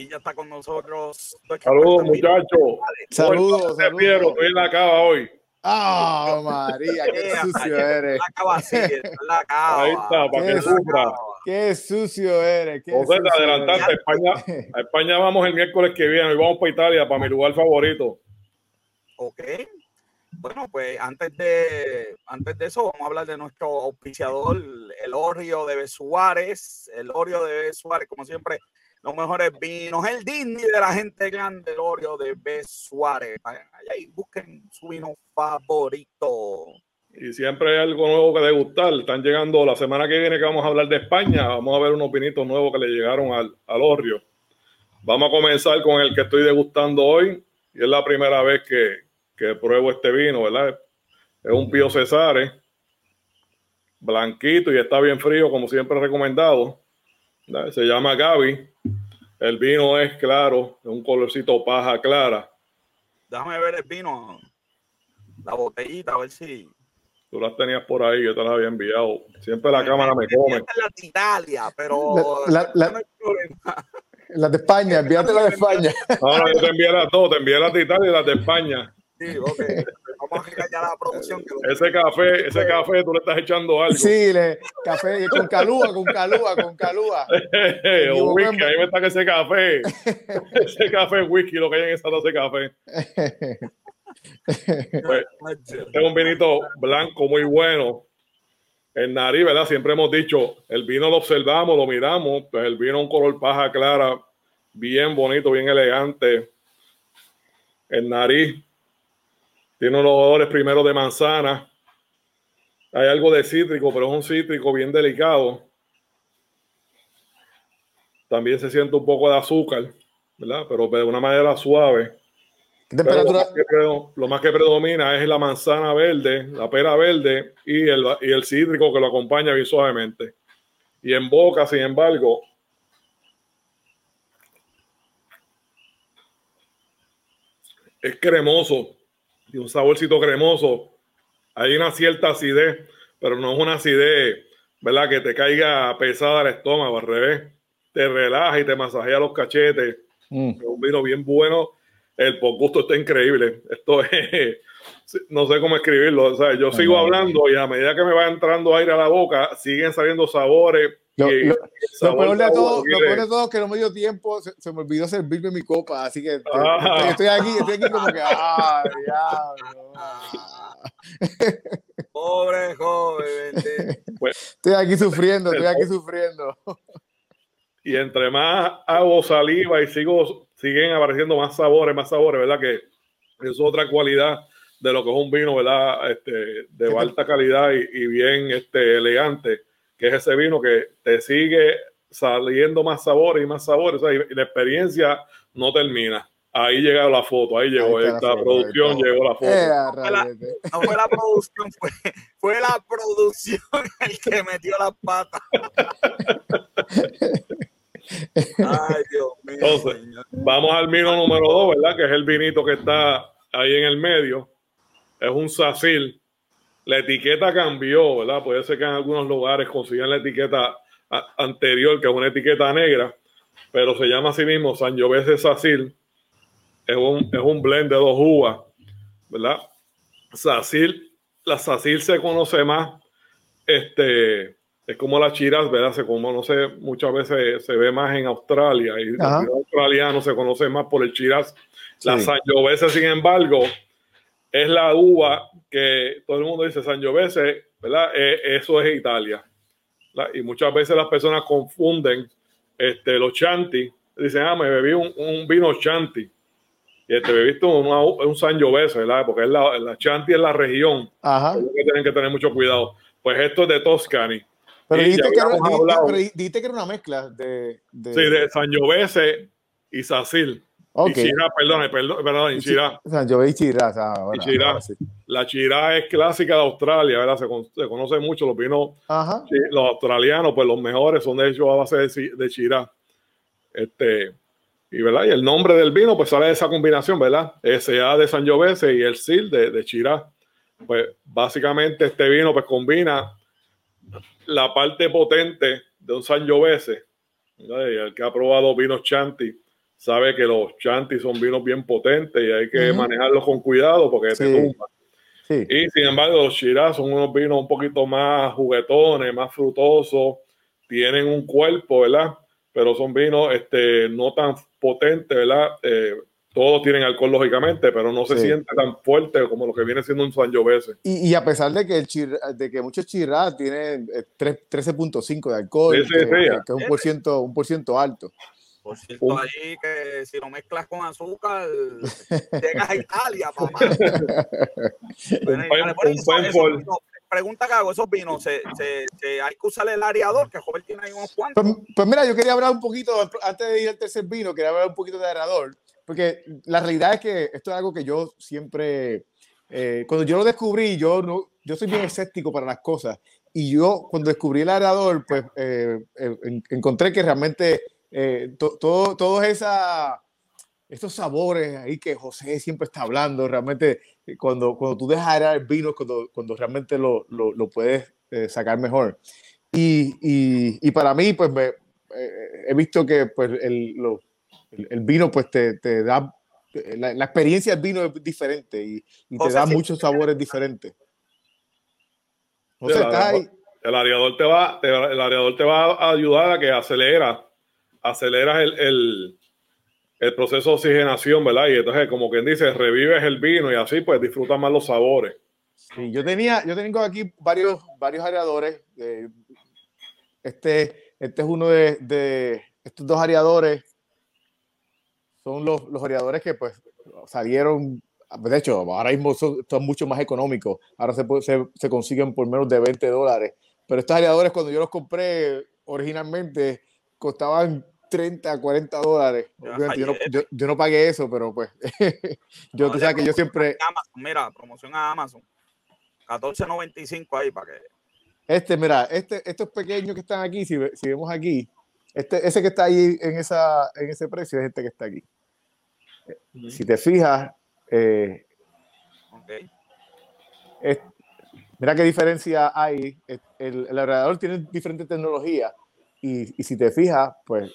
Y ya está con nosotros. Saludos, muchachos. Saludos, Te Piero, saludos. estoy en la cava hoy. ¡Ah, María! ¡Qué sucio eres! La cava, sí, la cava. Ahí está, para Qué que sufra. ¡Qué sucio eres! qué José, te sucio adelantaste. A España, a España vamos el miércoles que viene. Hoy vamos para Italia, para mi lugar favorito. Ok. Bueno, pues antes de, antes de eso, vamos a hablar de nuestro auspiciador, el Orrio de Besuárez. El Orrio de Besuárez, como siempre, los mejores vinos. El Disney de la gente grande, el Orrio de Besuárez. Vayan allá y busquen su vino favorito. Y siempre hay algo nuevo que degustar. Están llegando la semana que viene que vamos a hablar de España. Vamos a ver unos vinitos nuevos que le llegaron al, al Orrio. Vamos a comenzar con el que estoy degustando hoy. Y es la primera vez que, que pruebo este vino, ¿verdad? Es un Pío Cesare. Blanquito y está bien frío, como siempre recomendado. Se llama Gaby. El vino es claro, es un colorcito paja clara. Déjame ver el vino, la botellita, a ver si. Tú las tenías por ahí, yo te las había enviado. Siempre la cámara me come. Esta es la de Italia, pero. La- la- no hay problema. Las de España, envíate la de España. No, no, yo te envié las dos, te envié las de Italia y las de España. Sí, ok. Vamos a regañar a la producción. Que Ese café, ese café, tú le estás echando algo. Sí, le, café con calúa, con calúa, con calúa. [LAUGHS] o whisky, ahí me está que ese café. [LAUGHS] ese café es whisky, lo que hay en esa taza de café. Pues, este es un vinito blanco muy bueno. el nariz, ¿verdad? Siempre hemos dicho, el vino lo observamos, lo miramos, pues el vino un color paja clara, bien bonito, bien elegante. El nariz tiene unos olores primero de manzana. Hay algo de cítrico, pero es un cítrico bien delicado. También se siente un poco de azúcar, ¿verdad? Pero de una manera suave. Lo, más que, predomina es la manzana verde, la pera verde y el, y el cítrico que lo acompaña bien suavemente. Y en boca, sin embargo, es cremoso, y un saborcito cremoso. Hay una cierta acidez, pero no es una acidez, ¿verdad? Que te caiga pesada el estómago, al revés. Te relaja y te masajea los cachetes. Mm. Es un vino bien bueno el gusto está increíble. Esto [LAUGHS] es, no sé cómo escribirlo. O sea, yo sigo hablando y a medida que me va entrando aire a la boca, siguen saliendo sabores. Lo, y, lo, peor de todo, lo peor de todo es que no me dio tiempo, se, me olvidó servirme mi copa, así que ah. estoy, aquí, estoy aquí como que, ah, [LAUGHS] diablo. Pobre joven. [LAUGHS] Pues, estoy aquí sufriendo, estoy aquí sufriendo. Y entre más hago saliva y sigo siguen apareciendo más sabores, más sabores, ¿verdad? Que es otra cualidad de lo que es un vino, ¿verdad? Este, de alta calidad y, bien este, elegante, que es ese vino que te sigue saliendo más sabores y más sabores, y la experiencia no termina. Ahí llega la foto, ahí llegó esta producción, llegó la foto. Eh, no, fue la, no fue la producción, fue, fue la producción [LAUGHS] el que metió las patas. Ay, Dios mío. vamos al vino número dos, ¿verdad? Que es el vinito que está ahí en el medio. Es un Sacil. La etiqueta cambió, ¿verdad? Puede ser que en algunos lugares consigan la etiqueta anterior, que es una etiqueta negra, pero se llama así mismo Sangiovese Sacil. Es un, es un blend de dos uvas, ¿verdad? Sacil, la Sacil se conoce más este, es como la chiras, ¿verdad? Se como, no sé, muchas veces se ve más en Australia y el australiano se conoce más por el chiras. La Sangiovese, sin embargo, es la uva que todo el mundo dice Sangiovese, ¿verdad? E, eso es Italia. Y muchas veces las personas confunden este, los chanti. Dicen, ah, me bebí un, vino chanti. Y te este, bebiste un, un Sangiovese, ¿verdad? Porque es la, la chanti es la región. Ajá. Que tienen que tener mucho cuidado. Pues esto es de Toscani. Pero dijiste que, era, que, era, una mezcla de, de... Sí, de Sangiovese y Sacil. Okay. Y Chirá, perdón, perdón, perdón, y Chirá. La Chirá es clásica de Australia, ¿verdad? Se, se conoce mucho los vinos. Los australianos, pues los mejores son de hecho a base de, de Chirá. Este, y, ¿verdad? y el nombre del vino, pues sale de esa combinación, ¿verdad? SA de Sangiovese y el SIL de, de Chirá. Pues básicamente este vino pues combina la parte potente de un Sangiovese, el que ha probado vinos Chanti, sabe que los Chanti son vinos bien potentes y hay que manejarlos con cuidado porque te tumban. Y sin embargo, los Shiraz son unos vinos un poquito más juguetones, más frutosos, tienen un cuerpo, ¿verdad? Pero son vinos este, no tan potentes, ¿verdad? Eh, todos tienen alcohol lógicamente, pero no se siente tan fuerte como lo que viene siendo un Sangiovese. Y, y a pesar de que, el de que muchos Chirras tienen 13.5 de alcohol, que, es un por, ciento, un por ciento alto. Por cierto, que si lo mezclas con azúcar, [LAUGHS] llegas a Italia, [LAUGHS] papá. pregunta que hago, esos vinos, ¿se, se, hay que usar el areador? Que joven tiene ahí unos cuantos. Pues, pues, mira, yo quería hablar un poquito, antes de ir al tercer vino, quería hablar un poquito de areador. Porque la realidad es que esto es algo que yo siempre, eh, cuando yo lo descubrí, yo, no, yo soy bien escéptico para las cosas. Y yo cuando descubrí el aerador, pues eh, eh, encontré que realmente todo, todos esa, estos sabores ahí que José siempre está hablando, realmente cuando, cuando tú dejas aerar el vino, cuando, cuando realmente lo, lo, lo puedes sacar mejor. Y, y, y, para mí, pues me, he visto que pues, el, los el, vino pues te, te da, la, la, experiencia del vino es diferente y, y te da muchos sabores diferentes. O sea, estás ahí. El areador te va, el areador te va a ayudar a que acelera, aceleras el, el, proceso de oxigenación, ¿verdad? Y entonces, como quien dice, revives el vino y así pues disfrutas más los sabores. Sí, yo tenía, yo tengo aquí varios, varios areadores. este, este es uno de, de estos dos areadores. Son los, los areadores que pues salieron de hecho, ahora mismo son, mucho más económicos. Ahora se, se, se, consiguen por menos de 20 dólares. Pero estos areadores, cuando yo los compré originalmente, costaban 30, 40 dólares. Yo no, yo, no, pagué eso, pero pues [LAUGHS] yo, tú sabes que yo siempre... mira, promoción a Amazon. 14.95 ahí para que... Este, mira, este, estos pequeños que están aquí, si, si vemos aquí, este, ese que está ahí en, esa, en ese precio es este que está aquí. Si te fijas, eh, mira qué diferencia hay. El, el tiene diferentes tecnologías y, y, si te fijas, pues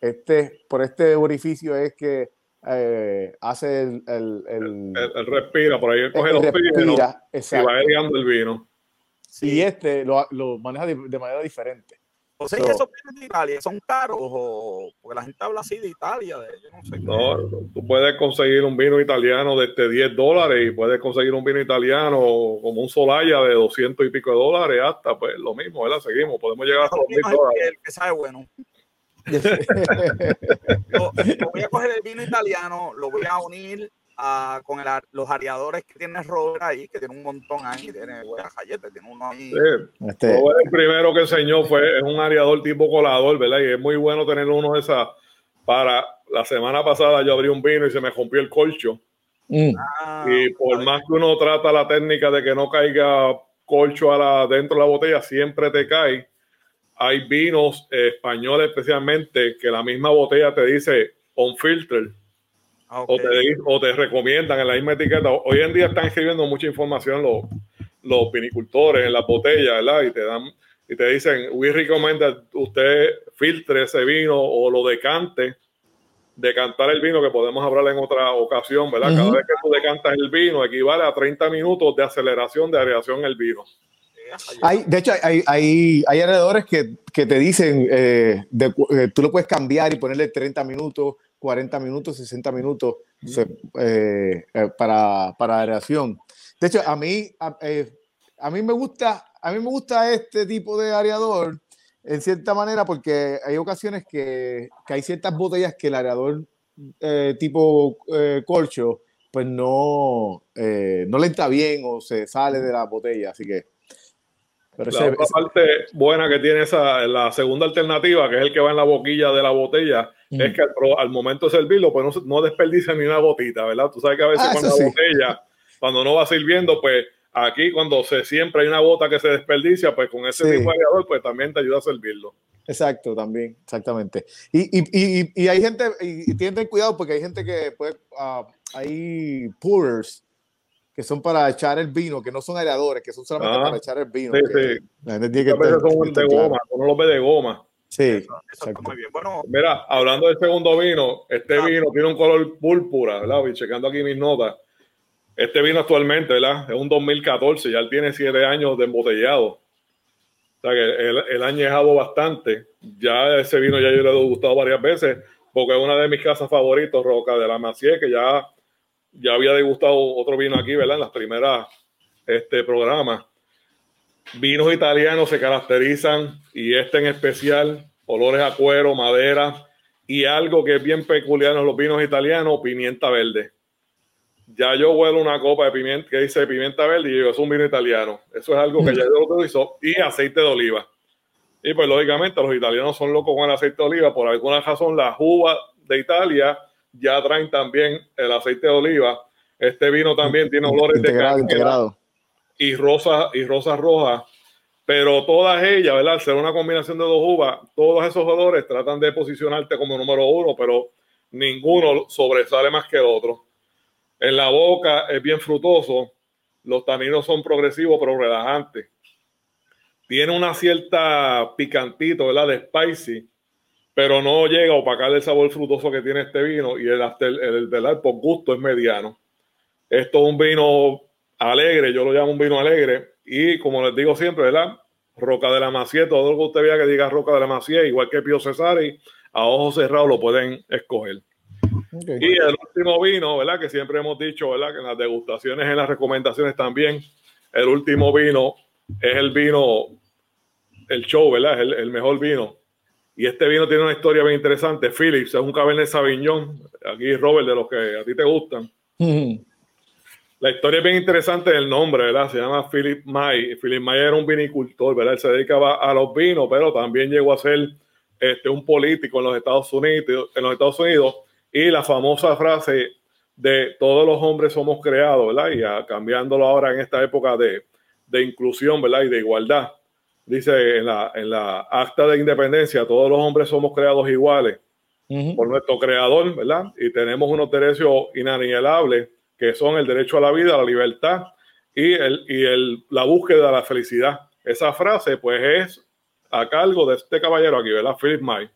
este, por este orificio es que eh, hace el el, el, respira, por ahí coge los vinos y va agregando el vino. Y este lo, lo maneja de, de manera diferente. O sea, esos vinos de Italia son caros o porque la gente habla así de Italia, de, yo no sé. No, tú puedes conseguir un vino italiano de este 10 dólares y puedes conseguir un vino italiano como un Solaya de 200 y pico de dólares hasta pues lo mismo, ¿verdad? Seguimos, podemos llegar a los mil dólares. El que sabe bueno. [LAUGHS] voy a coger el vino italiano, lo voy a unir con los areadores que tiene Robert ahí, que tiene un montón ahí, tiene tiene uno ahí. Este... el primero que enseñó fue es un areador tipo colador, ¿verdad? Y es muy bueno tener uno de esas. Para la semana pasada yo abrí un vino y se me rompió el colcho. Mm. Ah, y por más que uno trata la técnica de que no caiga colcho a la, dentro de la botella, siempre te cae. Hay vinos españoles especialmente que la misma botella te dice on filter Ah, o, te, o, te, recomiendan en la misma etiqueta. Hoy en día están escribiendo mucha información los, los vinicultores en la botella, ¿verdad? Y te dan y te dicen, we recommend that usted filtre ese vino o lo decante, decantar el vino, que podemos hablar en otra ocasión, ¿verdad? Cada vez que tú decantas el vino equivale a 30 minutos de aceleración de areación en el vino. Hay, de hecho, hay, hay, hay alrededores que, que te dicen, eh, de, eh, tú lo puedes cambiar y ponerle 30 minutos, 40 minutos, 60 minutos eh, eh, para, para. De hecho, a mí, eh, a, mí me gusta, a mí me gusta este tipo de areador en cierta manera porque hay ocasiones que, que hay ciertas botellas que el areador tipo corcho pues no, no le entra bien o se sale de la botella, así que la parte buena que tiene esa, la segunda alternativa, que es el que va en la boquilla de la botella, es que al, momento de servirlo, pues no, no, desperdicia ni una gotita, ¿verdad? Tú sabes que a veces ah, cuando la botella, cuando no va sirviendo, pues aquí cuando se siempre hay una bota que se desperdicia, pues con ese tipo de areador, pues también te ayuda a servirlo. Exacto, también, exactamente. Y, y, y, y hay gente, y, tienen cuidado porque hay gente que pues, uh, hay pourers que son para echar el vino, que no son aeradores, que son solamente ah, para echar el vino. Sí, sí. La gente tiene que son de goma, uno los ve de goma. Sí, eso, está muy bien. Bueno, mira, hablando del segundo vino, este ah. vino tiene un color púrpura, ¿verdad? Y checando aquí mis notas. Este vino actualmente, ¿verdad? Es un 2014, ya él tiene siete años de embotellado. O sea que él, él ha añejado bastante. Ya ese vino ya yo le he gustado varias veces, porque es una de mis casas favoritos, Roca de la Macié, que ya ya había degustado otro vino aquí, ¿verdad? En las primeras este, programas. Vinos italianos se caracterizan, y este en especial, olores a cuero, madera, y algo que es bien peculiar en los vinos italianos, pimienta verde. Ya yo huelo una copa de pimienta que dice pimienta verde y digo, es un vino italiano. Eso es algo que ya yo lo utilizo. Y aceite de oliva. Y pues lógicamente los italianos son locos con el aceite de oliva. Por alguna razón las uvas de Italia ya traen también el aceite de oliva. Este vino también tiene olores integrado, de integrado. y rosas y rosas rojas, pero todas ellas, ¿verdad? Al ser una combinación de dos uvas, todos esos olores tratan de posicionarte como número uno, pero ninguno sobresale más que el otro. En la boca es bien frutoso, los taninos son progresivos pero relajantes. Tiene una cierta picantito, ¿verdad? De spicy, pero no llega a opacar el sabor frutoso que tiene este vino y el, el, el, por gusto es mediano. Esto es un vino alegre, yo lo llamo un vino alegre y como les digo siempre, ¿verdad? Roca de la Macié, todo lo que usted vea que diga Roca de la Macié, igual que Pio Cesari, a ojos cerrados lo pueden escoger. Y el último vino, ¿verdad? Que siempre hemos dicho, ¿verdad? Que en las degustaciones, en las recomendaciones también, el último vino es el vino, el show, ¿verdad? Es el, mejor vino. Y este vino tiene una historia bien interesante. Phillips es un Cabernet Sauvignon. Aquí, Robert, de los que a ti te gustan. La historia es bien interesante del nombre, ¿verdad? Se llama Philip May. Philip May era un vinicultor, ¿verdad? Él se dedicaba a los vinos, pero también llegó a ser este, un político en los Estados Unidos, en los Estados Unidos. Y la famosa frase de todos los hombres somos creados, ¿verdad? Y cambiándolo ahora en esta época de, de, inclusión, ¿verdad? Y de igualdad. Dice en la, en la acta de independencia, todos los hombres somos creados iguales por nuestro creador, ¿verdad? Y tenemos unos derechos inalienables que son el derecho a la vida, a la libertad y, el, y el, la búsqueda de la felicidad. Esa frase, pues, es a cargo de este caballero aquí, ¿verdad? Philip May.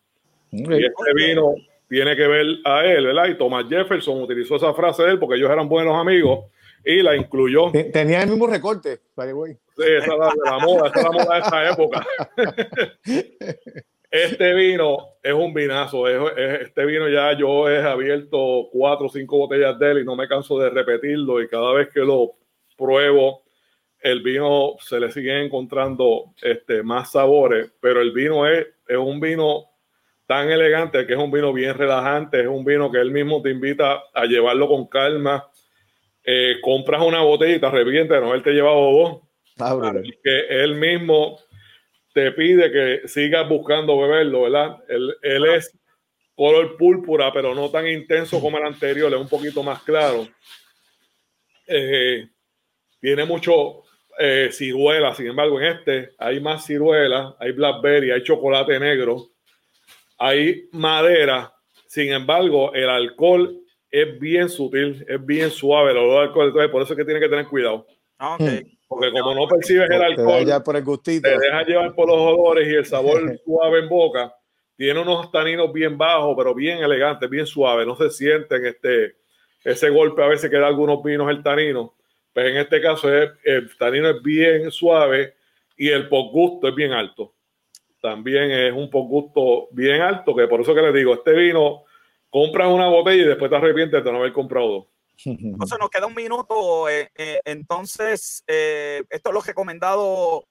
Y este vino tiene que ver a él, ¿verdad? Y Thomas Jefferson utilizó esa frase de él porque ellos eran buenos amigos y la incluyó. Tenía el mismo recorte, Sí, esa es la, moda, esa es la moda de esta época. [LAUGHS] este vino es un vinazo. este vino ya yo he abierto cuatro o cinco botellas de él y no me canso de repetirlo. Y cada vez que lo pruebo, el vino se le sigue encontrando este, más sabores. Pero el vino es, es un vino tan elegante que es un vino bien relajante, es un vino que él mismo te invita a llevarlo con calma. Eh, compras una botellita, reviente, no, él te lleva dos. Ah, que él mismo te pide que sigas buscando beberlo, ¿verdad? Él, él es color púrpura, pero no tan intenso como el anterior, es un poquito más claro. Eh, tiene mucho eh, ciruela, sin embargo, en este hay más ciruela, hay blackberry, hay chocolate negro hay madera, sin embargo, el alcohol es bien sutil, es bien suave el olor alcohol, entonces por eso es que tiene que tener cuidado. Ah, Porque como no percibes el alcohol, te, por el gustito. te deja llevar por los olores y el sabor [LAUGHS] suave en boca. Tiene unos taninos bien bajos, pero bien elegantes, bien suaves. No se sienten este, ese golpe a veces que da algunos vinos el tanino. Pero en este caso es, el tanino es bien suave y el posgusto es bien alto también es un poco gusto bien alto, que por eso que les digo, este vino, compras una botella y después te arrepientes de no haber comprado dos. Entonces nos queda un minuto, eh, eh, entonces eh, esto es lo recomendado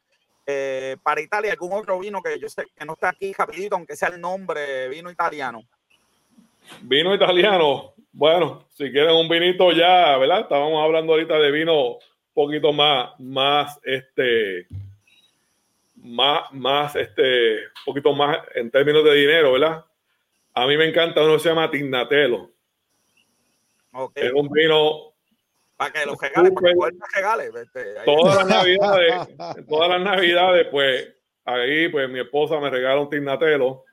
para Italia, algún otro vino que yo sé que no está aquí rapidito, aunque sea el nombre, vino italiano. Vino italiano, bueno, si quieren un vinito ya, ¿verdad? Estábamos hablando ahorita de vino un poquito más, más, este, más, más, este, un poquito más en términos de dinero, ¿verdad? A mí me encanta uno que se llama Tignatelo. Es un vino. Para que los regales, regales. Este, todas las navidades, [LAUGHS] todas las navidades, pues ahí, pues mi esposa me regala un Tignatelo.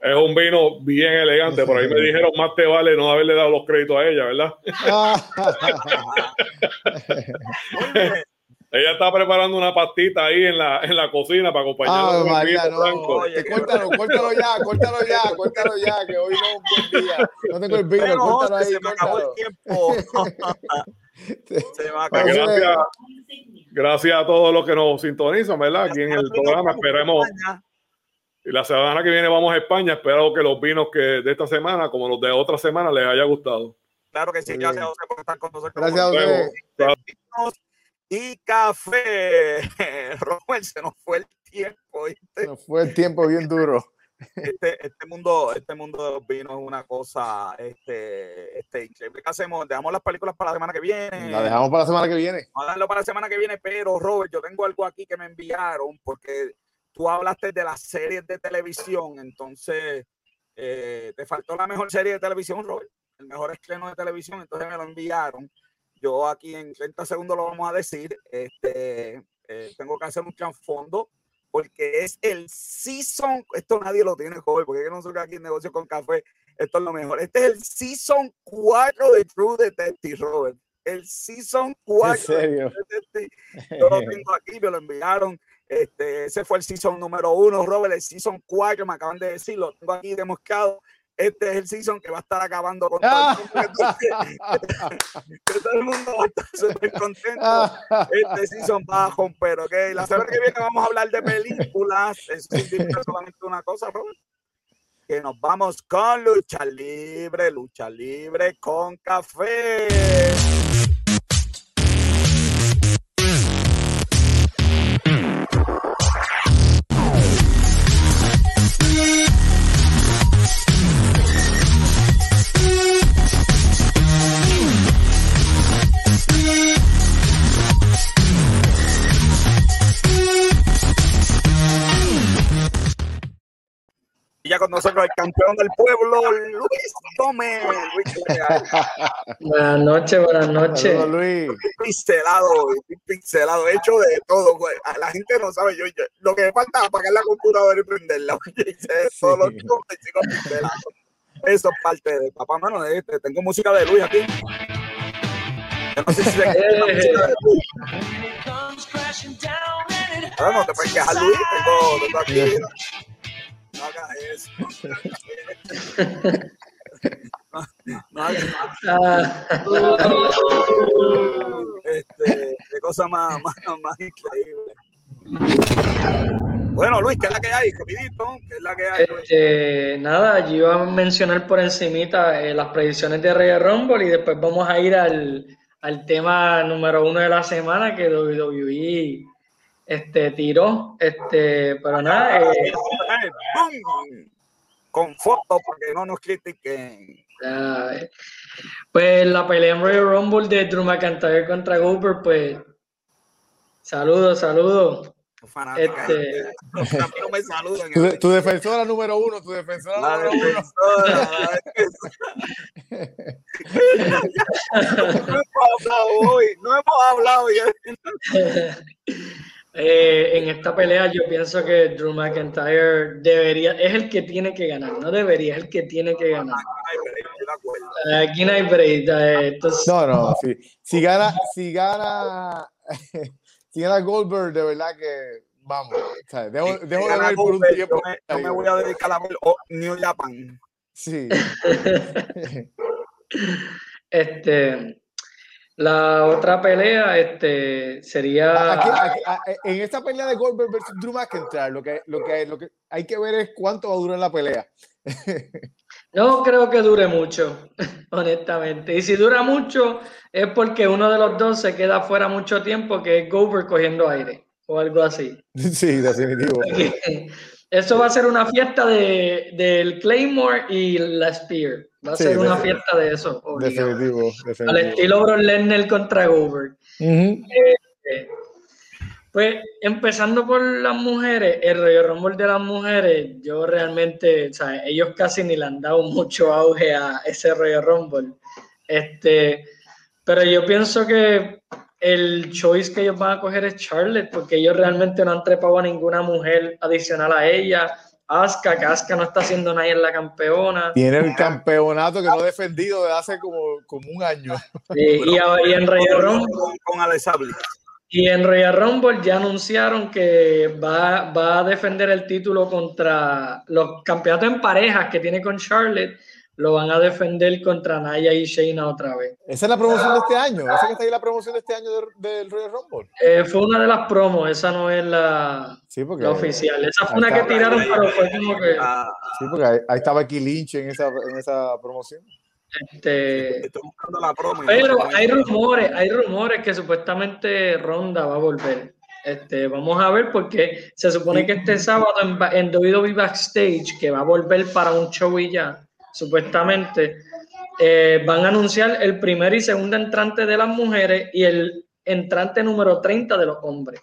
Es un vino bien elegante. Por ahí me dijeron más te vale no haberle dado los créditos a ella, ¿verdad? [LAUGHS] [LAUGHS] Ella está preparando una pastita ahí en la, en la cocina para acompañarlo ah, María, no. Oye, córtalo, córtalo ya, córtalo ya, córtalo ya, que hoy no es un buen día. No tengo el vino, córtalo ahí. Se me acabó el tiempo. [LAUGHS] se me acabó. Gracias, gracias a todos los que nos sintonizan, ¿verdad? Aquí en el programa esperemos. Y la semana que viene vamos a España. Espero que los vinos que de esta semana, como los de otra semana, les haya gustado. Claro que sí. Gracias a ustedes por estar con nosotros. Gracias a ustedes y café. [LAUGHS] Robert, se nos fue el tiempo. Se nos fue el tiempo bien duro. Este, este, mundo, este mundo de los vinos es una cosa este, este, increíble. ¿Qué hacemos? ¿Dejamos las películas para la semana que viene? La dejamos para la semana que viene. Vamos a darlo para la semana que viene, pero Robert, yo tengo algo aquí que me enviaron porque tú hablaste de las series de televisión, entonces eh, te faltó la mejor serie de televisión, Robert, el mejor estreno de televisión, entonces me lo enviaron. Yo aquí en 30 segundos lo vamos a decir. Este, eh, tengo que hacer un trasfondo porque es el season. Esto nadie lo tiene, joven, porque yo no soy aquí en negocio con café. Esto es lo mejor. Este es el season 4 de True Detective, Robert. El season 4. ¿En serio? Yo lo [LAUGHS] tengo aquí, me lo enviaron. Este, ese fue el season número uno, Robert. El season 4, me acaban de decir, lo tengo aquí demostrado este es el season que va a estar acabando con todo el mundo. [LAUGHS] que todo el mundo va a estar súper contento. Este season va a romper, ¿ok? La semana que viene vamos a hablar de películas. Eso significa [LAUGHS] solamente una cosa, Robert. Que nos vamos con lucha libre, lucha libre con café. Con nosotros el campeón del pueblo, Luis Gómez. buenas noches, buenas noches. Luis. Pincelado, pincelado, hecho de todo. Güey. La gente no sabe, yo, lo que me falta es apagar la computadora y prenderla. [LAUGHS] Todo lo Eso es parte de papá, mano. Este, tengo música de Luis aquí. Yo no sé si se música de Luis. No, no te puedes quejar, Luis. Tengo, tengo aquí no hagas eso. [LAUGHS] no, hagas este, qué cosa más, más, más increíble. Bueno, Luis, ¿qué es la que hay? Rapidito, ¿qué es la que hay? Este, nada, yo iba a mencionar por encimita eh, las predicciones de Rey Rumble y después vamos a ir al, al tema número uno de la semana que WWE este tiró, este, pero nada. Eh, Con fotos porque no nos critiquen. pues la pelea en Royal Rumble de Drew McIntyre contra Goldberg, pues saludos, saludos. Este... No me saludan. Tu, tu, defensora número uno, tu defensora la número defensora, uno. [LAUGHS] no hemos hablado hoy, no hemos hablado ya. [LAUGHS] Eh, en esta pelea yo pienso que Drew McIntyre debería, es el que tiene que ganar, no debería, es el que tiene que ganar. Aquí no hay break. Eh, no, no, sí. si gana, si gana, [LAUGHS] si gana Goldberg, de verdad que vamos, dejo, de ver por un tiempo. Yo me, voy a dedicar a ver New Japan. Sí. [LAUGHS] este, la otra pelea este, sería. en esta pelea de Goldberg versus Drew McIntyre, lo que, lo, que, lo que hay que ver es cuánto va a durar la pelea. [LAUGHS] No creo que dure mucho, [LAUGHS] honestamente. Y si dura mucho, es porque uno de los dos se queda fuera mucho tiempo, que es Goldberg cogiendo aire o algo así. Sí, definitivo. [LAUGHS] Eso va a ser una fiesta de, del Claymore y la Spear. Va a ser una fiesta de eso. Definitivo, definitivo, Al estilo Bron Lesnar contra Goldberg. Eh, pues empezando por las mujeres, el Royal Rumble de las mujeres, yo realmente, o sea, ellos casi ni le han dado mucho auge a ese Royal Rumble. Este, pero yo pienso que el choice que ellos van a coger es Charlotte, porque ellos realmente no han trepado a ninguna mujer adicional a ella. Asuka, que Asuka no está haciendo nadie en la campeona. Tiene el campeonato que no ha defendido desde hace como, como un año. y, en Royal Rumble. Con, Y en Royal Rumble ya anunciaron que va, va a defender el título contra los campeonatos en parejas que tiene con Charlotte lo van a defender contra Naya y Shayna otra vez. ¿Esa es la promoción de este año? ¿Esa que está ahí la promoción de este año del, Royal Rumble? Eh, fue una de las promos, esa no es la, oficial. Esa fue una que tiraron, pero fue como que... Sí, porque ahí, estaba aquí Lynch en esa, en esa promoción. Este, pero hay rumores, hay rumores que supuestamente Ronda va a volver. Este, vamos a ver porque se supone que este sábado en, en WWE Backstage, que va a volver para un show y ya, supuestamente, eh, van a anunciar el primer y segundo entrante de las mujeres y el entrante número 30 de los hombres.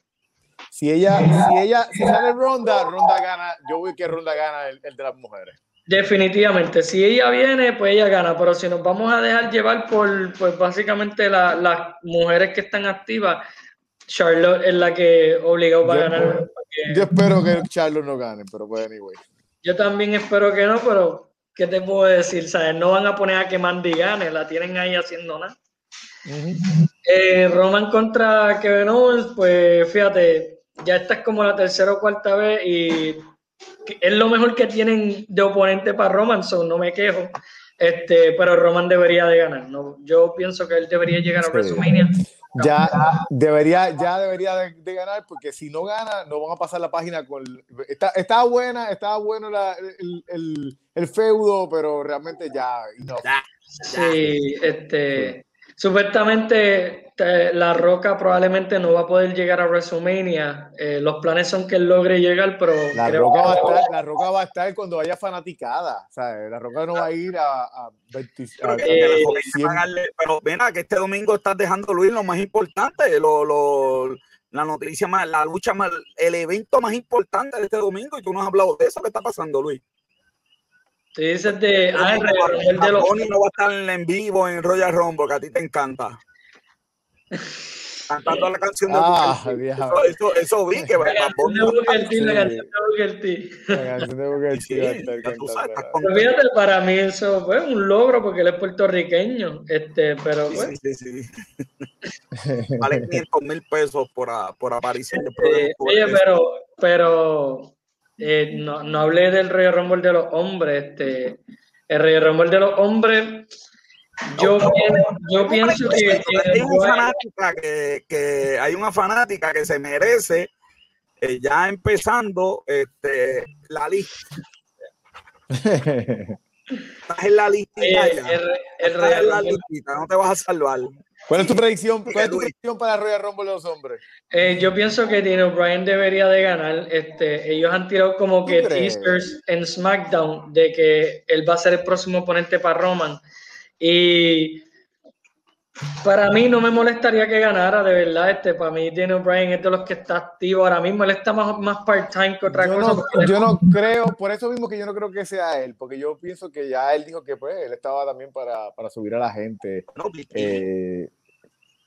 Si ella, si ella, si sale Ronda, Ronda gana, yo voy que Ronda gana el, de las mujeres. Definitivamente, si ella viene, pues ella gana, pero si nos vamos a dejar llevar por, pues básicamente las mujeres que están activas, Charlotte es la que obligado a ganar. Yo espero que Charlotte no gane, pero pues anyway. Yo también espero que no, pero ¿qué te puedo decir? ¿Sabes? No van a poner a que Mandy gane, la tienen ahí haciendo nada. Eh, Roman contra Kevin Owens, pues fíjate, ya esta es como la tercera o cuarta vez y es lo mejor que tienen de oponente para Roman, so no me quejo. Este, pero Roman debería de ganar. ¿no? Yo pienso que él debería llegar a WrestleMania ya debería, ya debería de, ganar, porque si no gana, no van a pasar la página con. Está, estaba buena, estaba bueno el, el, el, feudo, pero realmente ya. No. Sí, este. Supuestamente La Roca probablemente no va a poder llegar a WrestleMania. Eh, los planes son que él logre llegar, pero la Roca, va a estar, la Roca va a estar cuando haya fanaticada. La Roca no va a ir a, a, pero ven que este domingo estás dejando Luis lo más importante, lo, lo, la noticia más, la lucha más, el evento más importante de este domingo y tú no has hablado de eso. ¿Qué está pasando, Luis? Tú dices de. Ah, el, de los. no va a estar en vivo en Royal Rumble, que a ti te encanta cantando la canción de ah, eso, eso, eso, vi que va a poner la canción de Booker T. La canción de Booker T. Fíjate, para mí eso fue un logro porque él es puertorriqueño, este, pero sí, sí, sí, [LAUGHS] Vale 500 mil pesos por, por aparición. Eh, oye, pero, pero eh, no, no hablé del Rey Rumble de los hombres. Este, el Rey Rumble de los hombres yo, yo pienso que, hay, una fanática que, hay una fanática que se merece eh, ya empezando este, la lista. [LAUGHS] Estás en la lista. Estás en la listita, no te vas a salvar. ¿Cuál es tu predicción, ¿cuál es tu predicción para Royal Rumble de los hombres? Eh, yo pienso que Dino Bryan debería de ganar. Este, ellos han tirado como que teasers en SmackDown de que él va a ser el próximo oponente para Roman. Y para mí no me molestaría que ganara, de verdad. Este, para mí, Daniel Bryan es de los que está activo ahora mismo. Él está más, más part-time que otra cosa. No, yo no creo, por eso mismo que yo no creo que sea él, porque yo pienso que ya él dijo que pues él estaba también para, para subir a la gente. Eh,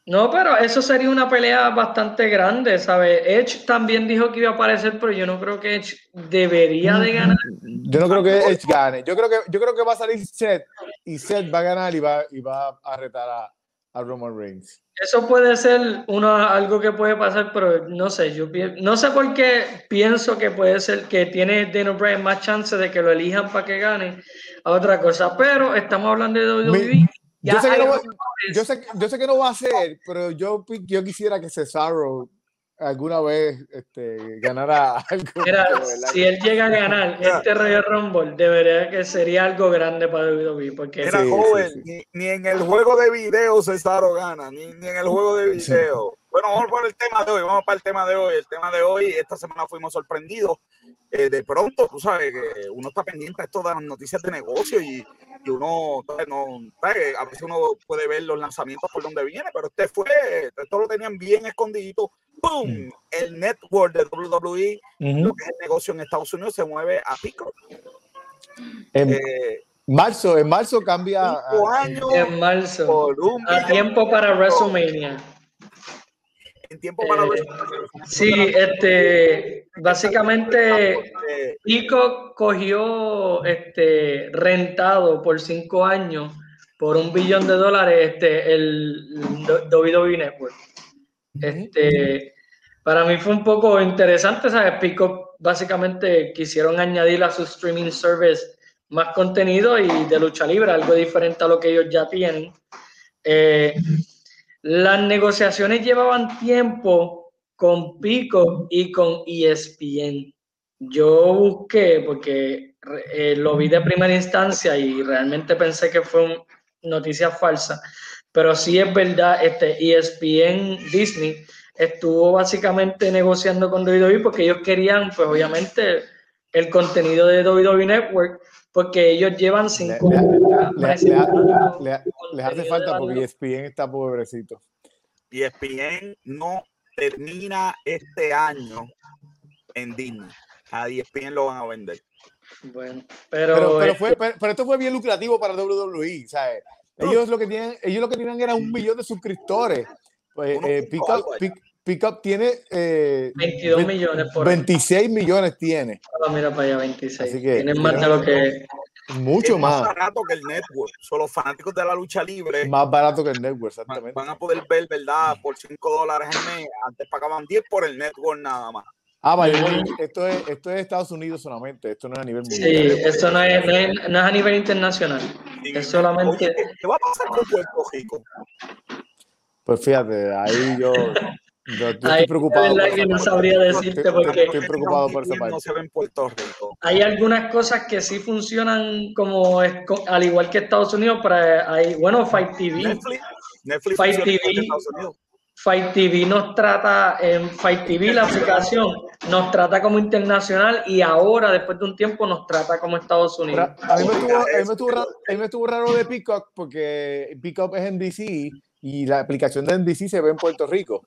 no, pero eso sería una pelea bastante grande, ¿sabes? Edge también dijo que iba a aparecer, pero yo no creo que Edge debería de ganar. Yo no creo que Edge gane. Yo creo que, yo creo que va a salir Seth y Seth va a ganar y va, y va a retar a, a Roman Reigns. Eso puede ser uno, algo que puede pasar, pero no sé, yo no sé por qué pienso que puede ser que tiene Daniel Bryan más chance de que lo elijan para que gane a otra cosa, pero estamos hablando de WWE. Yo no va, yo, sé, yo sé, que no va, a ser, pero yo, yo quisiera que Cesaro alguna vez este, ganara [LAUGHS] algo. Mira, si él llega a ganar este Royal Rumble, debería que sería algo grande para WWE. Porque era joven, Ni, en el juego de video Cesaro gana, ni, ni en el juego de video. Bueno, vamos por el tema de hoy, vamos para el tema de hoy. El tema de hoy, esta semana fuimos sorprendidos. Eh, de pronto, tú sabes que uno está pendiente de esto de las noticias de negocio y, y uno, no, a veces uno puede ver los lanzamientos por donde viene, pero este fue, esto lo tenían bien escondido. ¡Pum! Mm. El network de WWE, lo que es el negocio en Estados Unidos, se mueve a pico. En eh, marzo, en marzo cambia. en marzo. a tiempo para WrestleMania tiempo para ver. Sí, este, básicamente Pico cogió este, rentado por cinco años por un billón de dólares este, el WWE Network. Este, para mí fue un poco interesante, ¿sabes? Pico básicamente quisieron añadir a su streaming service más contenido y de lucha libre, algo diferente a lo que ellos ya tienen. Eh, las negociaciones llevaban tiempo con Pico y con ESPN. Yo busqué porque eh, lo vi de primera instancia y realmente pensé que fue una noticia falsa, pero sí es verdad, este ESPN Disney estuvo básicamente negociando con WWE porque ellos querían, pues obviamente, el contenido de WWE Network porque ellos llevan cinco Les hace falta porque ESPN está pobrecito. ESPN no termina este año en Disney. A ESPN lo van a vender. Bueno, pero, pero, esto fue bien lucrativo para WWE, ¿sabes? Ellos lo que tienen, ellos lo que tenían era un millón de suscriptores. Pues, eh, Pickup tiene eh, 22 millones por 26 millones tiene. Ah, mira para allá, 26. Así que, Tienen más de lo que. Mucho más. Más barato que el network. Son los fanáticos de la lucha libre. Más barato que el network, exactamente. Van a poder ver, ¿verdad? Por 5 dólares al mes. Antes pagaban 10 por el network nada más. Ah, vale, esto es, esto es Estados Unidos solamente, esto no es a nivel mundial. Sí, esto no es, no es, no es a nivel internacional. es solamente. ¿Qué va a pasar con Puerto Rico? Pues fíjate, ahí yo. Yo, estoy preocupado. Por que no sabría decirte porque estoy preocupado por esa parte. No se ve en Puerto Rico. Hay algunas cosas que sí funcionan como al igual que Estados Unidos, pero hay, bueno, Fight TV. Netflix, Netflix Fight TV. Fight TV nos trata en Fight TV la aplicación nos trata como internacional y ahora después de un tiempo nos trata como Estados Unidos. A mí me estuvo, a mí me estuvo, raro, a mí me estuvo raro de Peacock porque Peacock es en DC y la aplicación de NBC se ve en Puerto Rico.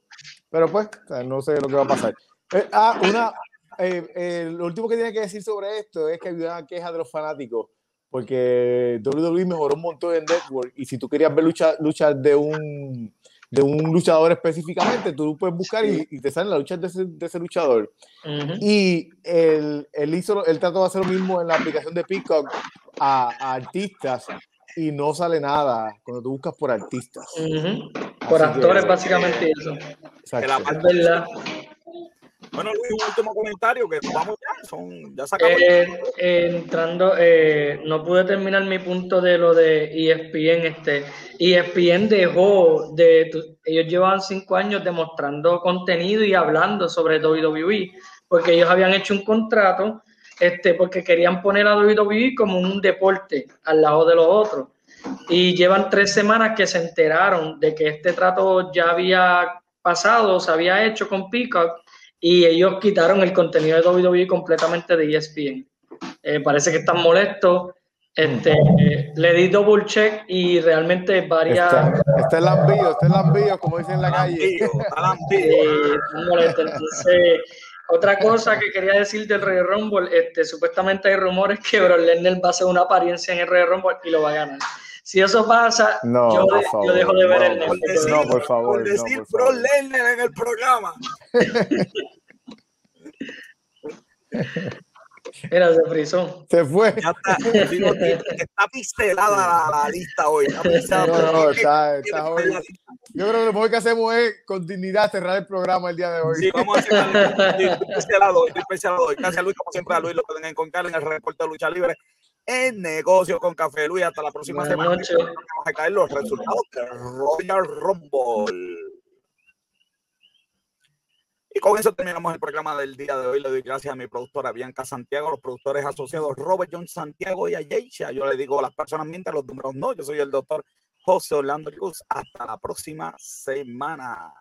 Pero pues, no sé lo que va a pasar. Eh, ah, una, eh, eh, lo último que tiene que decir sobre esto es que hay una queja de los fanáticos porque WWE mejoró un montón en Network y si tú querías ver luchas lucha de un de un luchador específicamente, tú puedes buscar y, te salen las luchas de ese, de ese luchador. Y él, él, hizo, él trató de hacer lo mismo en la aplicación de Peacock a, artistas y no sale nada cuando tú buscas por artistas. Por actores, básicamente eso. Exacto. Bueno, Luis, un último comentario que vamos ya, son, ya eh, eh, entrando, eh, no pude terminar mi punto de lo de ESPN. Este, ESPN dejó de, ellos llevaban cinco años demostrando contenido y hablando sobre WWE, porque ellos habían hecho un contrato, este, porque querían poner a WWE como un deporte al lado de los otros. Y llevan tres semanas que se enteraron de que este trato ya había pasado, se había hecho con Peacock y ellos quitaron el contenido de WWE completamente de ESPN. Eh, parece que están molestos. Este, le di double check y realmente varias. Está, el lambío, está el lambío, como dicen en la calle. [LAUGHS] Entonces, otra cosa que quería decir del Rey Rumble, este, supuestamente hay rumores que Brock Lesnar va a hacer una apariencia en el Rey Rumble y lo va a ganar. Si eso pasa, yo, dejo de ver el Netflix. No, por favor. Por decir Pro Lennon en el programa. [LAUGHS] Mira, se frizó. Se fue. Ya está, [LAUGHS] está pistelada la, lista hoy. Está no, no, está, está hoy. Yo creo que lo mejor que hacemos es con dignidad cerrar el programa el día de hoy. Sí, vamos a hacer estoy pistelado, estoy pistelado hoy. Gracias a Luis, como siempre a Luis lo pueden encontrar en el reporte de lucha libre en negocio con Café Luis. Hasta la próxima Buenas semana. Noches. Vamos a caer los resultados de Royal Rumble. Y con eso terminamos el programa del día de hoy. Le doy gracias a mi productora Bianca Santiago, a los productores asociados Robert John Santiago y a Yeisha. Yo le digo a las personas mientras los números no. Yo soy el doctor José Orlando Cruz. Hasta la próxima semana.